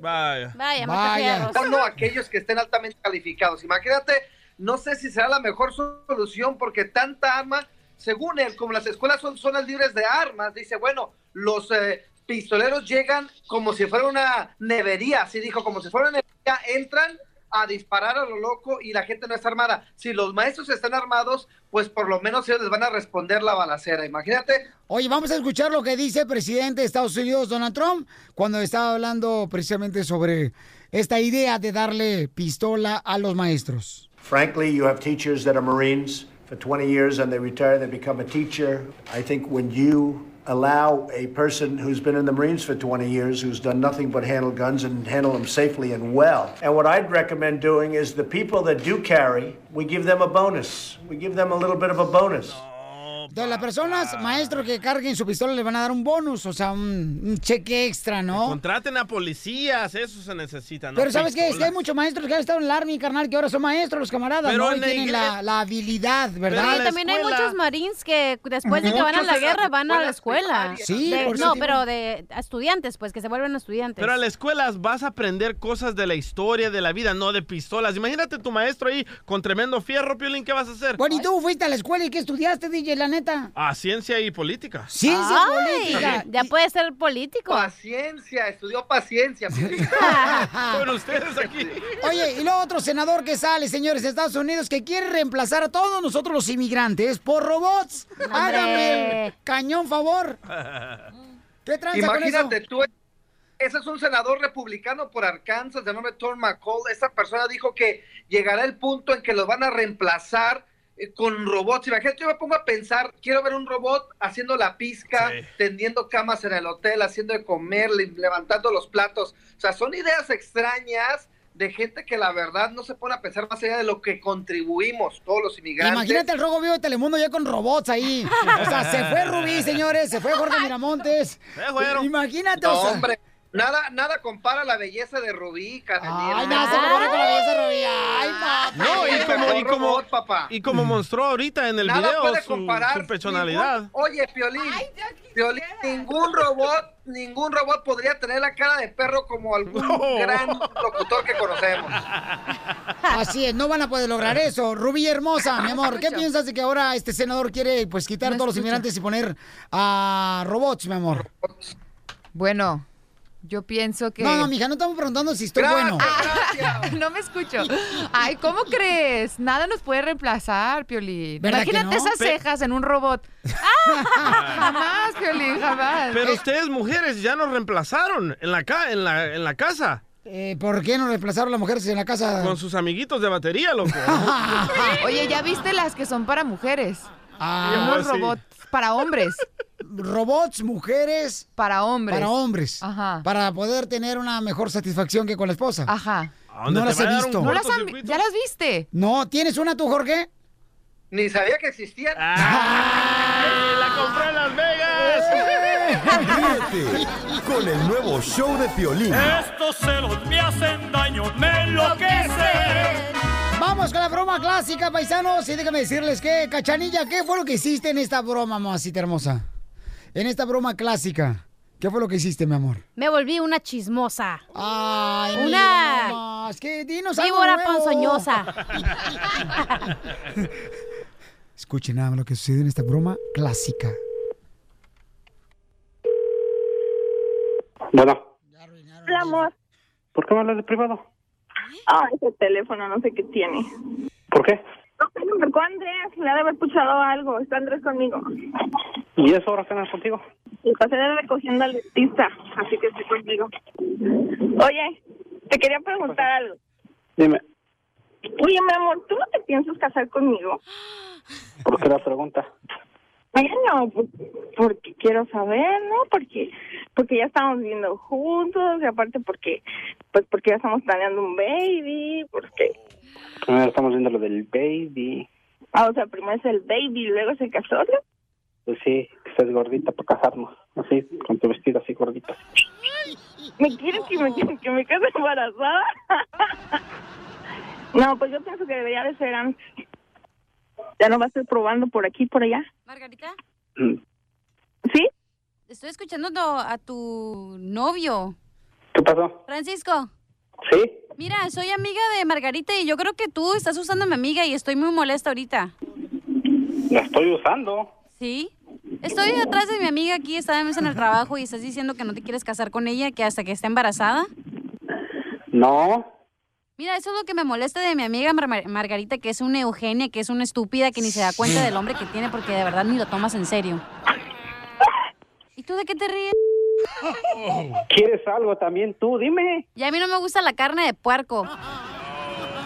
Vaya. Vaya, no, no, aquellos que estén altamente calificados. Imagínate, no sé si será la mejor solución porque tanta arma, según él, como las escuelas son zonas libres de armas, dice, bueno, los eh, pistoleros llegan como si fuera una nevería, así dijo, como si fuera una nevería, entran a disparar a lo loco y la gente no está armada. Si los maestros están armados, pues por lo menos ellos les van a responder la balacera. Imagínate. Oye, vamos a escuchar lo que dice el presidente de Estados Unidos, Donald Trump, cuando estaba hablando precisamente sobre esta idea de darle pistola a los maestros. Frankly, you have teachers that are Marines for 20 years and they retire, they become a teacher. I think when you allow a person who's been in the Marines for 20 years, who's done nothing but handle guns and handle them safely and well. And what I'd recommend doing is the people that do carry, we give them a bonus. We give them a little bit of a bonus. Las personas, maestros que carguen su pistola le van a dar un bonus, o sea, un, un cheque extra, ¿no? Contraten a policías, eso se necesita, ¿no? Pero ¿sabes qué? Es que hay muchos maestros que han estado en el Army, carnal, que ahora son maestros, los camaradas, Pero ¿no? Y en la tienen la, iglesia- la habilidad, ¿verdad? También hay muchos marines que después de que van a la guerra van a la escuela. Sí, De- por no, pero de estudiantes, pues que se vuelven estudiantes. Pero a las escuelas vas a aprender cosas de la historia, de la vida, no de pistolas. Imagínate tu maestro ahí con tremendo fierro, Piolín, ¿qué vas a hacer? Bueno, ¿y tú fuiste a la escuela y qué estudiaste, DJ, la neta? Ah, ciencia y política. Ciencia Ay, política. Ya puede ser político. Paciencia, estudió paciencia. (laughs) Con ustedes aquí. Oye, y luego otro senador que sale, señores, de Estados Unidos, que quiere reemplazar a todos nosotros los inmigrantes por robots. Hágame el cañón favor. (laughs) ¿Qué tranza con Imagínate eso? tú, ese es un senador republicano por Arkansas de nombre Tom McCall. Esa persona dijo que llegará el punto en que los van a reemplazar con robots. Imagínate, yo me pongo a pensar, quiero ver un robot haciendo la pizca, tendiendo camas en el hotel, haciendo de comer, le- levantando los platos. O sea, son ideas extrañas de gente que la verdad no se pone a pensar más allá de lo que contribuimos todos los inmigrantes. Imagínate el rojo vivo de Telemundo ya con robots ahí. O sea, se fue Rubí, señores, se fue Jorge Miramontes. Imagínate, No, o sea. hombre, nada, nada compara la belleza de Rubí, Casimiro. Ay, nada se compara con la belleza de Rubí. Ay, papá. No, y como, y como, robot, papá. y como mostró ahorita en el Nada video puede su, comparar su personalidad. ningún- oye, Piolín, Piolín, ningún robot, ningún robot podría tener la cara de perro como algún gran locutor que conocemos. Así es, no van a poder lograr eso. Rubí hermosa, mi amor, ¿qué piensas de que ahora este senador quiere pues quitar a todos los inmigrantes y poner a robots, mi amor? Bueno, yo pienso que... No, no, mija, no estamos preguntando si estoy bueno. (laughs) no me escucho. Ay, ¿cómo crees? Nada nos puede reemplazar, Piolín. ¿Verdad que Imagínate no? esas Pe- cejas en un robot. (laughs) jamás, Piolín, jamás. Pero ustedes, mujeres, ya nos reemplazaron en la, ca en la, en la casa. Eh, ¿Por qué no reemplazaron las mujeres en la casa? Con sus amiguitos de batería, loco. (laughs) Oye, ¿ya viste las que son para mujeres? Ah, Unos sí. robots para hombres. Robots, mujeres. Para hombres. Para hombres. Ajá. Para poder tener una mejor satisfacción que con la esposa. Ajá. No las he visto. ¿No las han- ¿Ya las viste? No, ¿tienes una tú, Jorge? Ni sabía que existían. ¡La compré en Las Vegas! Ríete con el nuevo show de Piolín. Estos celos me hacen daño, me enloquecen. Vamos con la broma clásica, paisanos. Y déjame decirles que, Cachanilla, ¿qué fue lo que hiciste en esta broma, mamacita hermosa? En esta broma clásica. ¿Qué fue lo que hiciste, mi amor? Me volví una chismosa. Ay, una que dinos algo víbora nuevo. ponzoñosa. (laughs) Escuchen nada más lo que sucedió en esta broma clásica. Bueno, Hola, amor. ¿por qué me hablas de privado? Ah, ese teléfono, no sé qué tiene. ¿Por qué? No, me marcó Andrés, le ha de haber puchado algo. Está Andrés conmigo. ¿Y eso ahora cenas contigo? Y pasé de recogiendo al dentista, así que estoy contigo. Oye, te quería preguntar algo. Dime, Oye, mi amor, ¿tú no te piensas casar conmigo? ¿por qué la pregunta? Bueno, pues, porque quiero saber, ¿no? Porque porque ya estamos viviendo juntos y aparte porque pues porque ya estamos planeando un baby, porque Primero estamos viendo lo del baby. ah, o sea, primero es el baby y luego es el casarlo. Pues sí, que estás gordita para casarnos. Así, con tu vestido así gordita. ¿Me quieres que me, que me case embarazada? (laughs) no, pues yo pienso que debería de ser antes. Ya no va a estar probando por aquí y por allá. Margarita, ¿Sí? estoy escuchando a tu novio. ¿Qué pasó? Francisco, ¿Sí? mira, soy amiga de Margarita y yo creo que tú estás usando a mi amiga y estoy muy molesta ahorita. La estoy usando. ¿Sí? Estoy atrás de mi amiga aquí, estábamos en el trabajo y estás diciendo que no te quieres casar con ella, que hasta que esté embarazada. No. Mira, eso es lo que me molesta de mi amiga Mar- Mar- Margarita, que es una Eugenia, que es una estúpida, que ni se da cuenta del hombre que tiene porque de verdad ni lo tomas en serio. ¿Y tú de qué te ríes? (laughs) ¿Quieres algo también tú? Dime. Y a mí no me gusta la carne de puerco.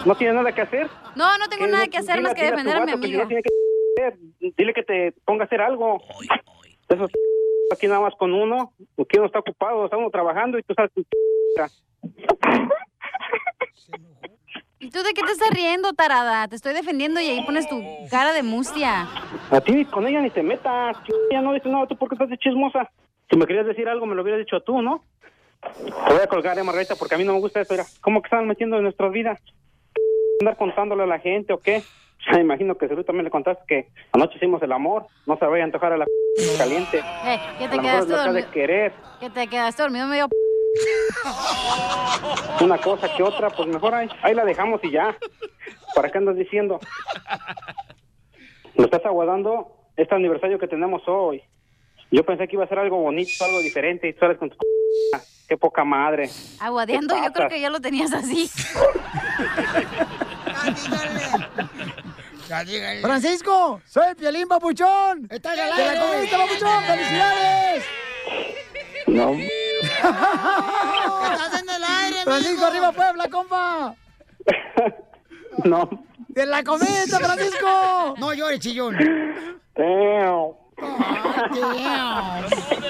¿No tienes nada que hacer? No, no tengo ¿Qué? nada que hacer Dile- más que defender a mi vato que amiga. no tiene que hacer. Dile que te ponga a hacer algo. Eso es (laughs) aquí nada más con uno. Porque uno está ocupado, está uno trabajando y tú sabes tu ¿Y tú de qué te estás riendo, tarada? Te estoy defendiendo y ahí pones tu cara de mustia. A ti con ella ni te metas. Ya no dices nada, tú porque estás de chismosa. Si me querías decir algo, me lo hubieras dicho tú, ¿no? Te voy a colgar, eh, Margarita, porque a mí no me gusta eso. Mira, ¿cómo que están metiendo en nuestras vidas? ¿Andar contándole a la gente o qué? (laughs) Me imagino que tú también le contaste que anoche hicimos el amor. No se vaya a antojar a la (laughs) caliente. Eh, que A te quedaste ha de dormido. querer. Que te quedaste dormido medio... Una cosa que otra, pues mejor ahí, ahí la dejamos y ya. ¿Para qué andas diciendo? (laughs) Lo estás aguardando este aniversario que tenemos hoy. Yo pensé que iba a ser algo bonito, algo diferente, y tú sales con tu... Qué poca madre. Aguadeando, yo creo que ya lo tenías así. Francisco, soy Piolín Papuchón. Estás al aire. ¡Te la comiste, Papuchón! ¡Felicidades! No. Estás en el aire, Francisco, arriba Puebla, compa. (laughs) No, ¡De la comedia, San Francisco! No llores, chillón.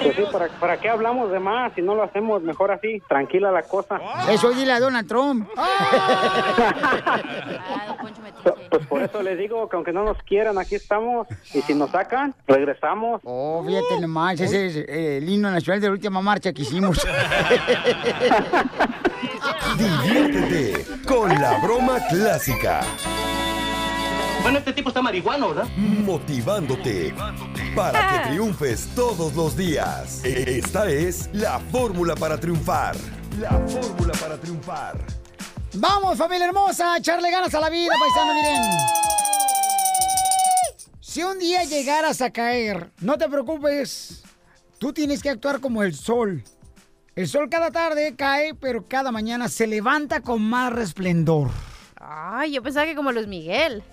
Pues sí, ¿para, ¿para qué hablamos de más si no lo hacemos mejor así? Tranquila la cosa. Eso dile a Donald Trump. (laughs) Pues por eso les digo que aunque no nos quieran, aquí estamos. Y si nos sacan, regresamos. Oh, fíjate nomás, ese es eh, el himno nacional de la última marcha que hicimos. (laughs) Diviértete con la broma clásica. Bueno, este tipo está marihuano, ¿verdad? Motivándote para que triunfes todos los días. Esta es la fórmula para triunfar. La fórmula para triunfar. Vamos, familia hermosa, a echarle ganas a la vida, paisano, miren. Si un día llegaras a caer, no te preocupes. Tú tienes que actuar como el sol. El sol cada tarde cae, pero cada mañana se levanta con más resplendor. Ay, yo pensaba que como Luis Miguel.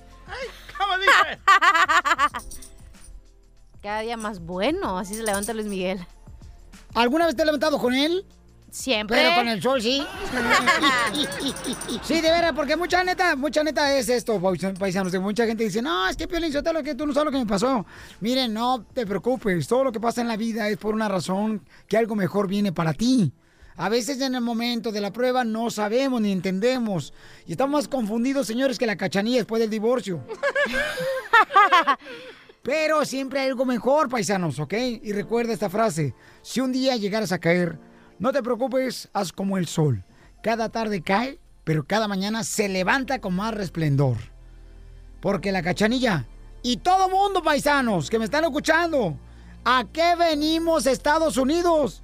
¿Cómo dice? (laughs) Cada día más bueno, así se levanta Luis Miguel. ¿Alguna vez te has levantado con él? Siempre. Pero con el sol, sí. (laughs) sí, de veras, porque mucha neta, mucha neta es esto, paisanos. que Mucha gente dice, no, es que Piolín, lo que tú no sabes lo que me pasó. Miren, no te preocupes, todo lo que pasa en la vida es por una razón que algo mejor viene para ti. A veces en el momento de la prueba no sabemos ni entendemos. Y estamos más confundidos, señores, que la cachanilla después del divorcio. (laughs) Pero siempre hay algo mejor, paisanos, ¿ok? Y recuerda esta frase. Si un día llegaras a caer, no te preocupes, haz como el sol. Cada tarde cae, pero cada mañana se levanta con más resplendor. Porque la cachanilla y todo mundo, paisanos, que me están escuchando, ¿a qué venimos Estados Unidos?